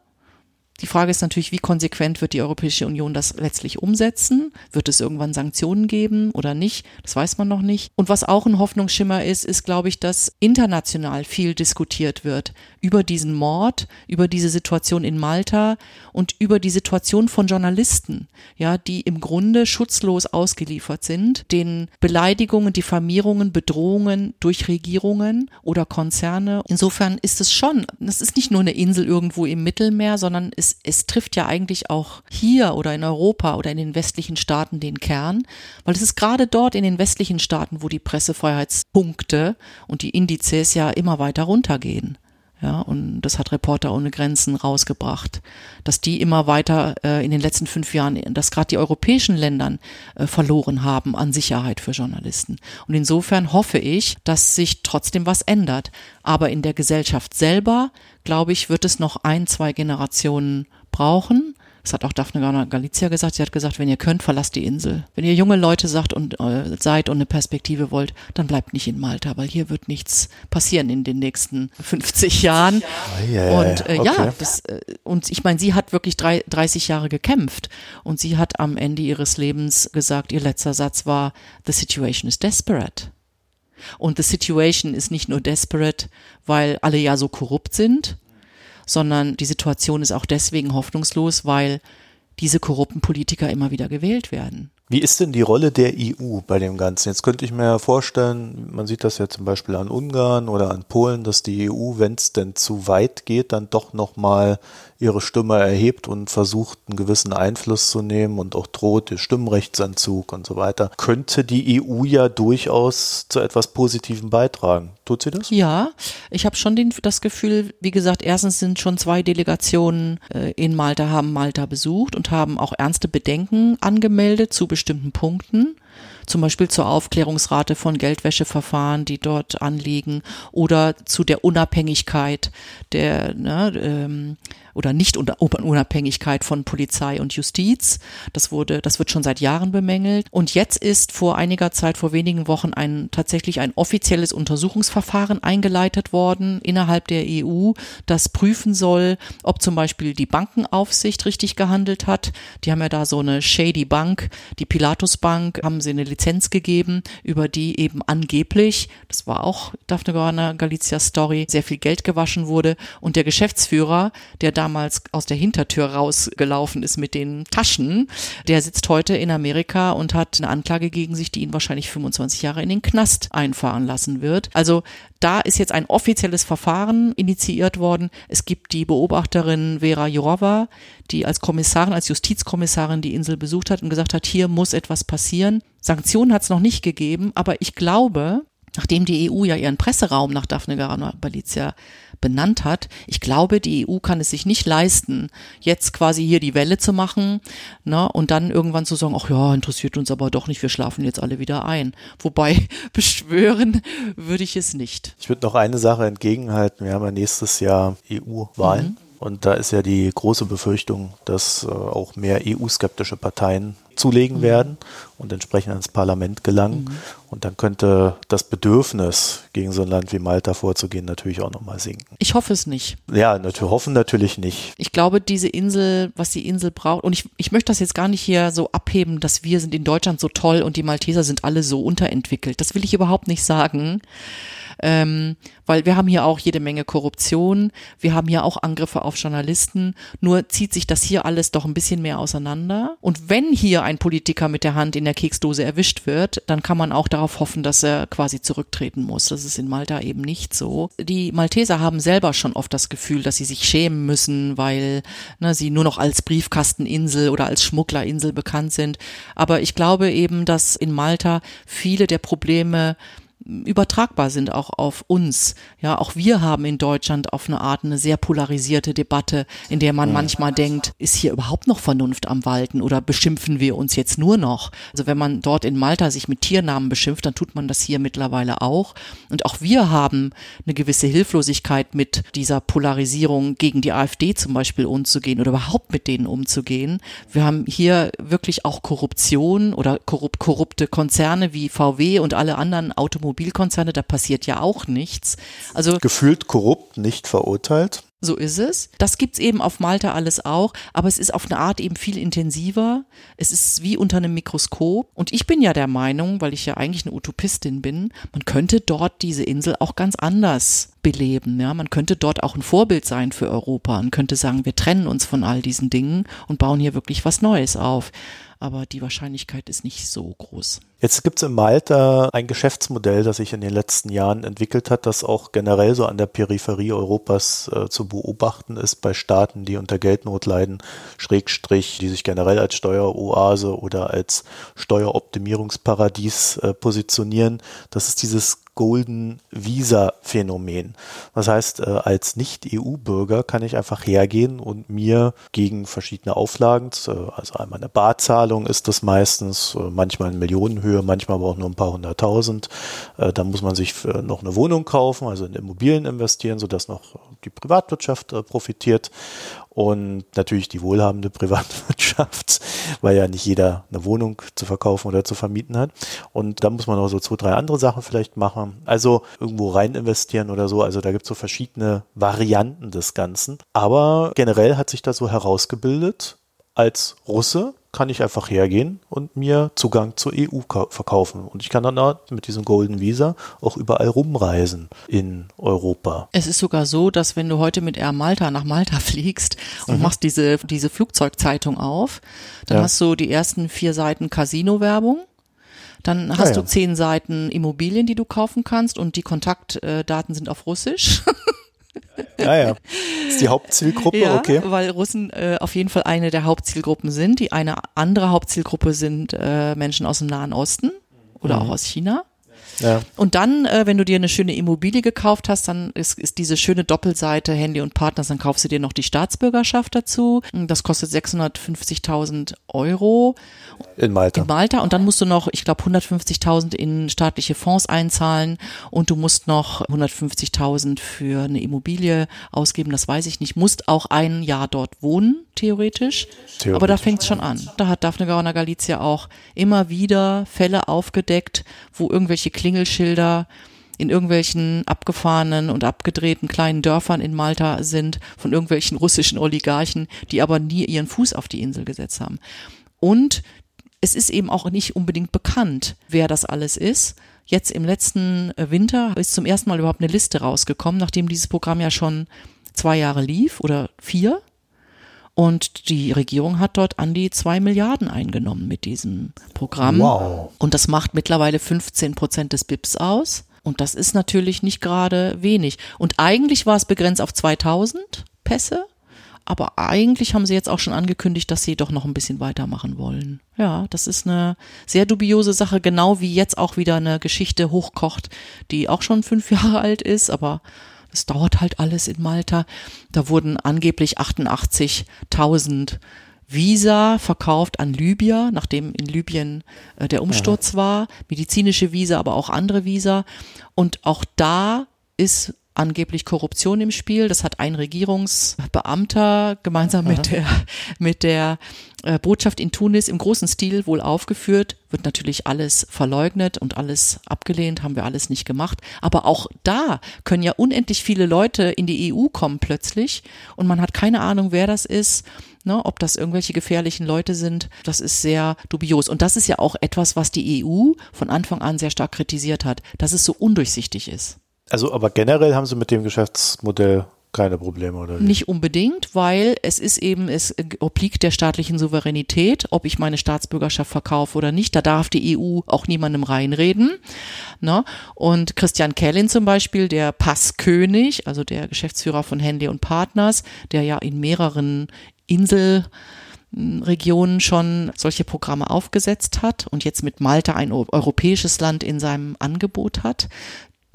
Die Frage ist natürlich, wie konsequent wird die Europäische Union das letztlich umsetzen? Wird es irgendwann Sanktionen geben oder nicht? Das weiß man noch nicht. Und was auch ein Hoffnungsschimmer ist, ist, glaube ich, dass international viel diskutiert wird über diesen Mord, über diese Situation in Malta und über die Situation von Journalisten, ja, die im Grunde schutzlos ausgeliefert sind, den Beleidigungen, Diffamierungen, Bedrohungen durch Regierungen oder Konzerne. Insofern ist es schon, es ist nicht nur eine Insel irgendwo im Mittelmeer, sondern es, es trifft ja eigentlich auch hier oder in Europa oder in den westlichen Staaten den Kern, weil es ist gerade dort in den westlichen Staaten, wo die Pressefreiheitspunkte und die Indizes ja immer weiter runtergehen. Ja, und das hat Reporter ohne Grenzen rausgebracht, dass die immer weiter äh, in den letzten fünf Jahren, dass gerade die europäischen Ländern äh, verloren haben an Sicherheit für Journalisten. Und insofern hoffe ich, dass sich trotzdem was ändert. Aber in der Gesellschaft selber, glaube ich, wird es noch ein, zwei Generationen brauchen. Das hat auch Daphne Galizia gesagt. Sie hat gesagt, wenn ihr könnt, verlasst die Insel. Wenn ihr junge Leute sagt und äh, seid und eine Perspektive wollt, dann bleibt nicht in Malta, weil hier wird nichts passieren in den nächsten 50 Jahren. Ja, und äh, okay. ja, das, äh, und ich meine, sie hat wirklich drei, 30 Jahre gekämpft und sie hat am Ende ihres Lebens gesagt, ihr letzter Satz war, the situation is desperate. Und the situation ist nicht nur desperate, weil alle ja so korrupt sind, sondern die Situation ist auch deswegen hoffnungslos, weil diese korrupten Politiker immer wieder gewählt werden. Wie ist denn die Rolle der EU bei dem Ganzen? Jetzt könnte ich mir vorstellen, man sieht das ja zum Beispiel an Ungarn oder an Polen, dass die EU, wenn es denn zu weit geht, dann doch nochmal ihre Stimme erhebt und versucht, einen gewissen Einfluss zu nehmen und auch droht, der Stimmrechtsentzug und so weiter, könnte die EU ja durchaus zu etwas Positivem beitragen. Tut sie das? Ja, ich habe schon den, das Gefühl, wie gesagt, erstens sind schon zwei Delegationen äh, in Malta, haben Malta besucht und haben auch ernste Bedenken angemeldet zu bestimmten Punkten zum Beispiel zur Aufklärungsrate von Geldwäscheverfahren, die dort anliegen, oder zu der Unabhängigkeit der ne, ähm, oder nicht Unabhängigkeit von Polizei und Justiz. Das wurde, das wird schon seit Jahren bemängelt. Und jetzt ist vor einiger Zeit, vor wenigen Wochen, ein tatsächlich ein offizielles Untersuchungsverfahren eingeleitet worden innerhalb der EU, das prüfen soll, ob zum Beispiel die Bankenaufsicht richtig gehandelt hat. Die haben ja da so eine shady Bank, die Pilatus Bank, haben sie eine Lizenz gegeben, über die eben angeblich, das war auch Daphne Caruana Galizia Story, sehr viel Geld gewaschen wurde und der Geschäftsführer, der damals aus der Hintertür rausgelaufen ist mit den Taschen, der sitzt heute in Amerika und hat eine Anklage gegen sich, die ihn wahrscheinlich 25 Jahre in den Knast einfahren lassen wird. Also da ist jetzt ein offizielles Verfahren initiiert worden. Es gibt die Beobachterin Vera Jourova, die als Kommissarin, als Justizkommissarin die Insel besucht hat und gesagt hat, hier muss etwas passieren. Sanktionen hat es noch nicht gegeben, aber ich glaube, nachdem die EU ja ihren Presseraum nach Daphne Caruana Galizia benannt hat, ich glaube, die EU kann es sich nicht leisten, jetzt quasi hier die Welle zu machen ne, und dann irgendwann zu sagen, ach ja, interessiert uns aber doch nicht, wir schlafen jetzt alle wieder ein. Wobei beschwören würde ich es nicht. Ich würde noch eine Sache entgegenhalten. Wir haben ja nächstes Jahr EU-Wahlen. Mhm. Und da ist ja die große Befürchtung, dass äh, auch mehr EU-skeptische Parteien zulegen mhm. werden und entsprechend ins Parlament gelangen. Mhm. Und dann könnte das Bedürfnis, gegen so ein Land wie Malta vorzugehen, natürlich auch nochmal sinken. Ich hoffe es nicht. Ja, natürlich, hoffen natürlich nicht. Ich glaube, diese Insel, was die Insel braucht, und ich, ich möchte das jetzt gar nicht hier so abheben, dass wir sind in Deutschland so toll und die Malteser sind alle so unterentwickelt. Das will ich überhaupt nicht sagen ähm, weil wir haben hier auch jede Menge Korruption, wir haben hier auch Angriffe auf Journalisten, nur zieht sich das hier alles doch ein bisschen mehr auseinander. Und wenn hier ein Politiker mit der Hand in der Keksdose erwischt wird, dann kann man auch darauf hoffen, dass er quasi zurücktreten muss. Das ist in Malta eben nicht so. Die Malteser haben selber schon oft das Gefühl, dass sie sich schämen müssen, weil ne, sie nur noch als Briefkasteninsel oder als Schmugglerinsel bekannt sind. Aber ich glaube eben, dass in Malta viele der Probleme übertragbar sind auch auf uns. Ja, auch wir haben in Deutschland auf eine Art eine sehr polarisierte Debatte, in der man manchmal denkt, ist hier überhaupt noch Vernunft am Walten oder beschimpfen wir uns jetzt nur noch? Also wenn man dort in Malta sich mit Tiernamen beschimpft, dann tut man das hier mittlerweile auch. Und auch wir haben eine gewisse Hilflosigkeit mit dieser Polarisierung gegen die AfD zum Beispiel umzugehen oder überhaupt mit denen umzugehen. Wir haben hier wirklich auch Korruption oder korrupte Konzerne wie VW und alle anderen Automobil Automobilkonzerne, da passiert ja auch nichts. Also gefühlt korrupt, nicht verurteilt. So ist es. Das gibt's eben auf Malta alles auch, aber es ist auf eine Art eben viel intensiver. Es ist wie unter einem Mikroskop. Und ich bin ja der Meinung, weil ich ja eigentlich eine Utopistin bin, man könnte dort diese Insel auch ganz anders beleben. Ja, man könnte dort auch ein Vorbild sein für Europa. Man könnte sagen, wir trennen uns von all diesen Dingen und bauen hier wirklich was Neues auf aber die Wahrscheinlichkeit ist nicht so groß. Jetzt gibt es in Malta ein Geschäftsmodell, das sich in den letzten Jahren entwickelt hat, das auch generell so an der Peripherie Europas äh, zu beobachten ist bei Staaten, die unter Geldnot leiden, Schrägstrich, die sich generell als Steueroase oder als Steueroptimierungsparadies äh, positionieren. Das ist dieses Golden Visa Phänomen. Das heißt, äh, als Nicht-EU-Bürger kann ich einfach hergehen und mir gegen verschiedene Auflagen, äh, also einmal eine Barzahlung ist das meistens, äh, manchmal in Millionenhöhe, manchmal aber auch nur ein paar hunderttausend. Da muss man sich noch eine Wohnung kaufen, also in Immobilien investieren, sodass noch die Privatwirtschaft profitiert und natürlich die wohlhabende Privatwirtschaft, weil ja nicht jeder eine Wohnung zu verkaufen oder zu vermieten hat. Und da muss man auch so zwei, drei andere Sachen vielleicht machen. Also irgendwo rein investieren oder so. Also da gibt es so verschiedene Varianten des Ganzen. Aber generell hat sich das so herausgebildet, als Russe kann ich einfach hergehen und mir Zugang zur EU verkaufen. Und ich kann dann mit diesem Golden Visa auch überall rumreisen in Europa. Es ist sogar so, dass wenn du heute mit Air Malta nach Malta fliegst und mhm. machst diese, diese Flugzeugzeitung auf, dann ja. hast du die ersten vier Seiten Casino-Werbung. Dann hast ja, ja. du zehn Seiten Immobilien, die du kaufen kannst und die Kontaktdaten sind auf Russisch. Ja, ja. Ist die Hauptzielgruppe, ja, okay. Weil Russen äh, auf jeden Fall eine der Hauptzielgruppen sind. Die eine andere Hauptzielgruppe sind äh, Menschen aus dem Nahen Osten oder mhm. auch aus China. Ja. Und dann, äh, wenn du dir eine schöne Immobilie gekauft hast, dann ist, ist diese schöne Doppelseite Handy und Partners, dann kaufst du dir noch die Staatsbürgerschaft dazu. Das kostet 650.000 Euro. In Malta. In Malta. Und dann musst du noch, ich glaube, 150.000 in staatliche Fonds einzahlen und du musst noch 150.000 für eine Immobilie ausgeben. Das weiß ich nicht. Musst auch ein Jahr dort wohnen, theoretisch. theoretisch. Aber da fängt es schon an. Da hat Daphne Gauner Galizia auch immer wieder Fälle aufgedeckt, wo irgendwelche Klingelschilder in irgendwelchen abgefahrenen und abgedrehten kleinen Dörfern in Malta sind von irgendwelchen russischen Oligarchen, die aber nie ihren Fuß auf die Insel gesetzt haben. Und es ist eben auch nicht unbedingt bekannt, wer das alles ist. Jetzt im letzten Winter ist zum ersten Mal überhaupt eine Liste rausgekommen, nachdem dieses Programm ja schon zwei Jahre lief oder vier. Und die Regierung hat dort an die zwei Milliarden eingenommen mit diesem Programm. Wow. Und das macht mittlerweile 15 Prozent des BIPs aus. Und das ist natürlich nicht gerade wenig. Und eigentlich war es begrenzt auf 2000 Pässe. aber eigentlich haben sie jetzt auch schon angekündigt, dass sie doch noch ein bisschen weitermachen wollen. Ja, das ist eine sehr dubiose Sache, genau wie jetzt auch wieder eine Geschichte hochkocht, die auch schon fünf Jahre alt ist, aber es dauert halt alles in Malta. Da wurden angeblich 88.000 Visa verkauft an Libyer, nachdem in Libyen äh, der Umsturz ja. war, medizinische Visa, aber auch andere Visa. Und auch da ist angeblich Korruption im Spiel. Das hat ein Regierungsbeamter gemeinsam Aha. mit der, mit der äh, Botschaft in Tunis im großen Stil wohl aufgeführt. Wird natürlich alles verleugnet und alles abgelehnt, haben wir alles nicht gemacht. Aber auch da können ja unendlich viele Leute in die EU kommen plötzlich und man hat keine Ahnung, wer das ist. Ne, ob das irgendwelche gefährlichen Leute sind, das ist sehr dubios. Und das ist ja auch etwas, was die EU von Anfang an sehr stark kritisiert hat, dass es so undurchsichtig ist. Also, aber generell haben Sie mit dem Geschäftsmodell keine Probleme, oder? Wie? Nicht unbedingt, weil es ist eben, es obliegt der staatlichen Souveränität, ob ich meine Staatsbürgerschaft verkaufe oder nicht. Da darf die EU auch niemandem reinreden. Ne? Und Christian Kellin zum Beispiel, der Passkönig, also der Geschäftsführer von Henley und Partners, der ja in mehreren Inselregionen schon solche Programme aufgesetzt hat und jetzt mit Malta ein europäisches Land in seinem Angebot hat,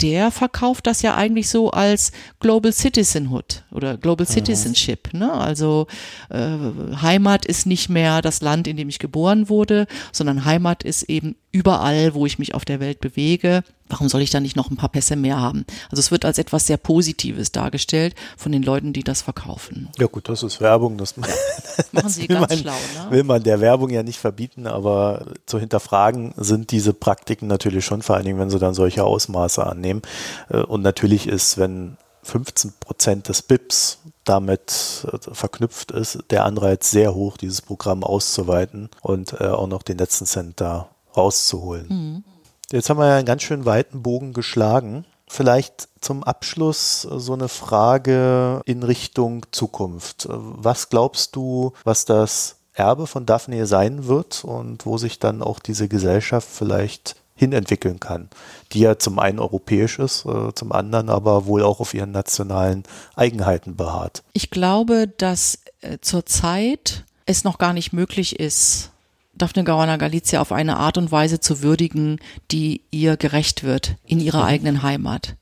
der verkauft das ja eigentlich so als Global Citizenhood oder Global Citizenship. Ne? Also äh, Heimat ist nicht mehr das Land, in dem ich geboren wurde, sondern Heimat ist eben überall, wo ich mich auf der Welt bewege. Warum soll ich da nicht noch ein paar Pässe mehr haben? Also es wird als etwas sehr Positives dargestellt von den Leuten, die das verkaufen. Ja gut, das ist Werbung. Das, ja, machen sie ganz man, schlau. Ne? Will man der Werbung ja nicht verbieten, aber zu hinterfragen sind diese Praktiken natürlich schon, vor allen Dingen, wenn sie dann solche Ausmaße annehmen. Äh, und natürlich ist, wenn 15 Prozent des BIPs damit äh, verknüpft ist, der Anreiz sehr hoch, dieses Programm auszuweiten und äh, auch noch den letzten Cent da rauszuholen. Mhm. Jetzt haben wir ja einen ganz schön weiten Bogen geschlagen. Vielleicht zum Abschluss so eine Frage in Richtung Zukunft. Was glaubst du, was das Erbe von Daphne sein wird und wo sich dann auch diese Gesellschaft vielleicht hinentwickeln kann, die ja zum einen europäisch ist, äh, zum anderen aber wohl auch auf ihren nationalen Eigenheiten beharrt. Ich glaube, dass äh, zurzeit es noch gar nicht möglich ist, Daphne Caruana Galizia auf eine Art und Weise zu würdigen, die ihr gerecht wird in ihrer mhm. eigenen Heimat.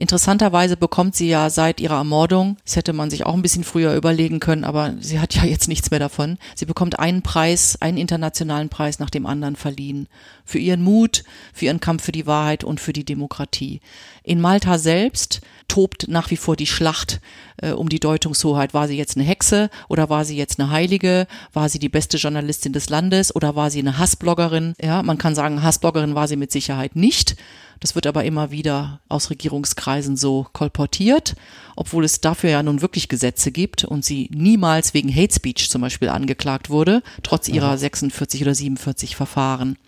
Interessanterweise bekommt sie ja seit ihrer Ermordung, das hätte man sich auch ein bisschen früher überlegen können, aber sie hat ja jetzt nichts mehr davon. Sie bekommt einen Preis, einen internationalen Preis nach dem anderen verliehen. Für ihren Mut, für ihren Kampf für die Wahrheit und für die Demokratie. In Malta selbst tobt nach wie vor die Schlacht äh, um die Deutungshoheit. War sie jetzt eine Hexe oder war sie jetzt eine Heilige? War sie die beste Journalistin des Landes oder war sie eine Hassbloggerin? Ja, man kann sagen, Hassbloggerin war sie mit Sicherheit nicht. Das wird aber immer wieder aus Regierungskreisen so kolportiert, obwohl es dafür ja nun wirklich Gesetze gibt und sie niemals wegen Hate Speech zum Beispiel angeklagt wurde, trotz ihrer 46 oder 47 Verfahren.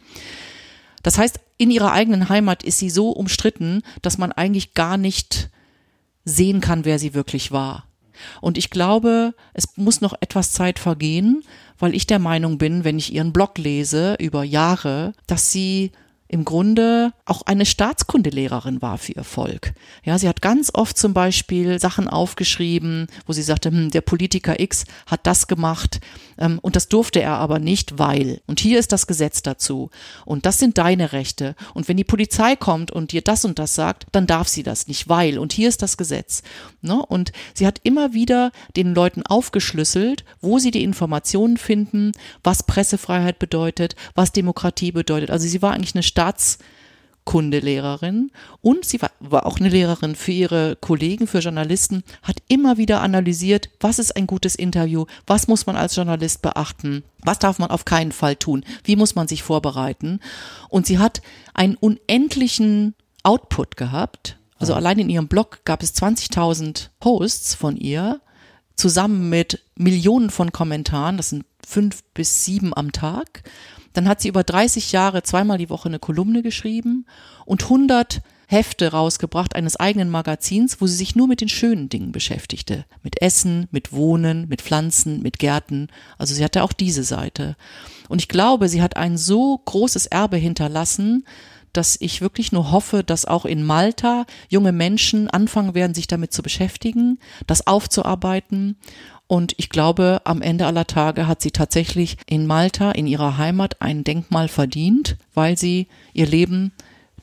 Das heißt, in ihrer eigenen Heimat ist sie so umstritten, dass man eigentlich gar nicht sehen kann, wer sie wirklich war. Und ich glaube, es muss noch etwas Zeit vergehen, weil ich der Meinung bin, wenn ich ihren Blog lese über Jahre, dass sie im Grunde auch eine Staatskundelehrerin war für ihr Volk. Ja, sie hat ganz oft zum Beispiel Sachen aufgeschrieben, wo sie sagte, hm, der Politiker X hat das gemacht ähm, und das durfte er aber nicht, weil. Und hier ist das Gesetz dazu. Und das sind deine Rechte. Und wenn die Polizei kommt und dir das und das sagt, dann darf sie das nicht, weil. Und hier ist das Gesetz. Ne? Und sie hat immer wieder den Leuten aufgeschlüsselt, wo sie die Informationen finden, was Pressefreiheit bedeutet, was Demokratie bedeutet. Also sie war eigentlich eine Staats Staatskundelehrerin und sie war, war, auch eine Lehrerin für ihre Kollegen, für Journalisten, hat immer wieder analysiert, was ist ein gutes Interview, was muss man als Journalist beachten, was darf man auf keinen Fall tun, wie muss man sich vorbereiten. Und sie hat einen unendlichen Output gehabt. Also allein in ihrem Blog gab es 20.000 Posts von ihr, zusammen mit Millionen von Kommentaren, das sind fünf bis sieben am Tag. Dann hat sie über 30 Jahre zweimal die Woche eine Kolumne geschrieben und 100 Hefte rausgebracht eines eigenen Magazins, wo sie sich nur mit den schönen Dingen beschäftigte. Mit Essen, mit Wohnen, mit Pflanzen, mit Gärten. Also sie hatte auch diese Seite. Und ich glaube, sie hat ein so großes Erbe hinterlassen, dass ich wirklich nur hoffe, dass auch in Malta junge Menschen anfangen werden, sich damit zu beschäftigen, das aufzuarbeiten Und ich glaube, am Ende aller Tage hat sie tatsächlich in Malta, in ihrer Heimat, ein Denkmal verdient, weil sie ihr Leben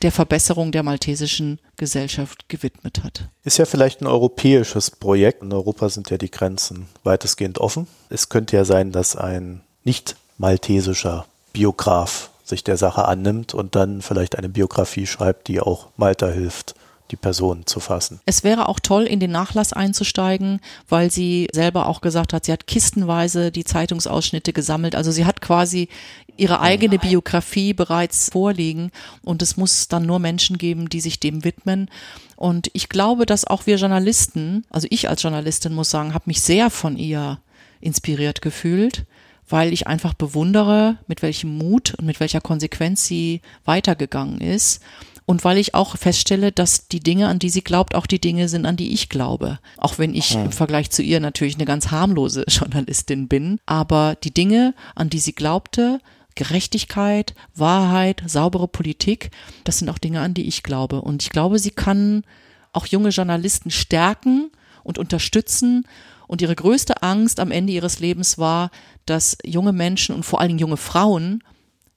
der Verbesserung der maltesischen Gesellschaft gewidmet hat. Ist ja vielleicht ein europäisches Projekt. In Europa sind ja die Grenzen weitestgehend offen. Es könnte ja sein, dass ein nicht maltesischer Biograf sich der Sache annimmt und dann vielleicht eine Biografie schreibt, die auch Malta hilft, die Person zu fassen. Es wäre auch toll, in den Nachlass einzusteigen, weil sie selber auch gesagt hat, sie hat kistenweise die Zeitungsausschnitte gesammelt. Also sie hat quasi ihre eigene Biografie bereits vorliegen und es muss dann nur Menschen geben, die sich dem widmen. Und ich glaube, dass auch wir Journalisten, also ich als Journalistin muss sagen, habe mich sehr von ihr inspiriert gefühlt weil ich einfach bewundere, mit welchem Mut und mit welcher Konsequenz sie weitergegangen ist. Und weil ich auch feststelle, dass die Dinge, an die sie glaubt, auch die Dinge sind, an die ich glaube. Auch wenn ich im Vergleich zu ihr natürlich eine ganz harmlose Journalistin bin. Aber die Dinge, an die sie glaubte, Gerechtigkeit, Wahrheit, saubere Politik, das sind auch Dinge, an die ich glaube. Und ich glaube, sie kann auch junge Journalisten stärken und unterstützen und ihre größte Angst am Ende ihres Lebens war, dass junge Menschen und vor allen Dingen junge Frauen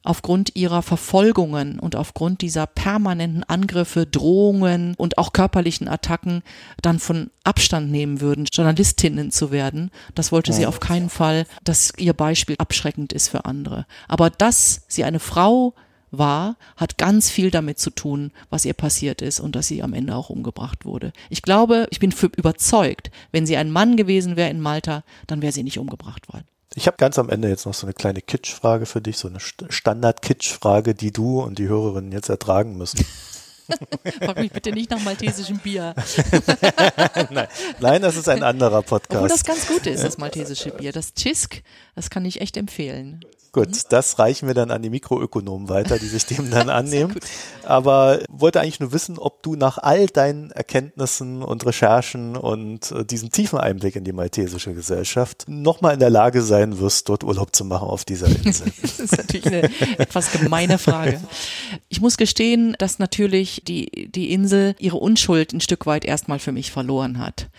aufgrund ihrer Verfolgungen und aufgrund dieser permanenten Angriffe, Drohungen und auch körperlichen Attacken dann von Abstand nehmen würden, Journalistinnen zu werden. Das wollte sie auf keinen Fall, dass ihr Beispiel abschreckend ist für andere. Aber dass sie eine Frau war, hat ganz viel damit zu tun, was ihr passiert ist und dass sie am Ende auch umgebracht wurde. Ich glaube, ich bin für überzeugt, wenn sie ein Mann gewesen wäre in Malta, dann wäre sie nicht umgebracht worden. Ich habe ganz am Ende jetzt noch so eine kleine Kitschfrage für dich, so eine Standard-Kitschfrage, die du und die Hörerinnen jetzt ertragen müssen. Frag mich bitte nicht nach maltesischem Bier. nein, nein, das ist ein anderer Podcast. Obwohl das ganz gut ist, das maltesische Bier. Das Chisk, das kann ich echt empfehlen. Gut, das reichen wir dann an die Mikroökonomen weiter, die sich dem dann annehmen. Aber wollte eigentlich nur wissen, ob du nach all deinen Erkenntnissen und Recherchen und äh, diesem tiefen Einblick in die maltesische Gesellschaft nochmal in der Lage sein wirst, dort Urlaub zu machen auf dieser Insel. das ist natürlich eine etwas gemeine Frage. Ich muss gestehen, dass natürlich die, die Insel ihre Unschuld ein Stück weit erstmal für mich verloren hat.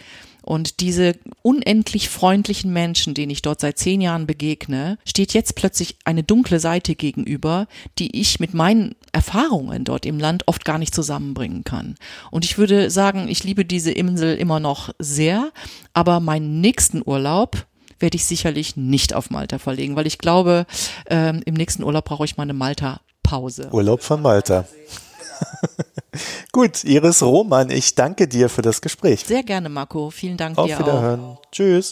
Und diese unendlich freundlichen Menschen, denen ich dort seit zehn Jahren begegne, steht jetzt plötzlich eine dunkle Seite gegenüber, die ich mit meinen Erfahrungen dort im Land oft gar nicht zusammenbringen kann. Und ich würde sagen, ich liebe diese Insel immer noch sehr, aber meinen nächsten Urlaub werde ich sicherlich nicht auf Malta verlegen, weil ich glaube, ähm, im nächsten Urlaub brauche ich mal eine Malta-Pause. Urlaub von Malta. Gut, Iris Roman, ich danke dir für das Gespräch. Sehr gerne, Marco. Vielen Dank Auf dir Wiederhören. auch. Tschüss.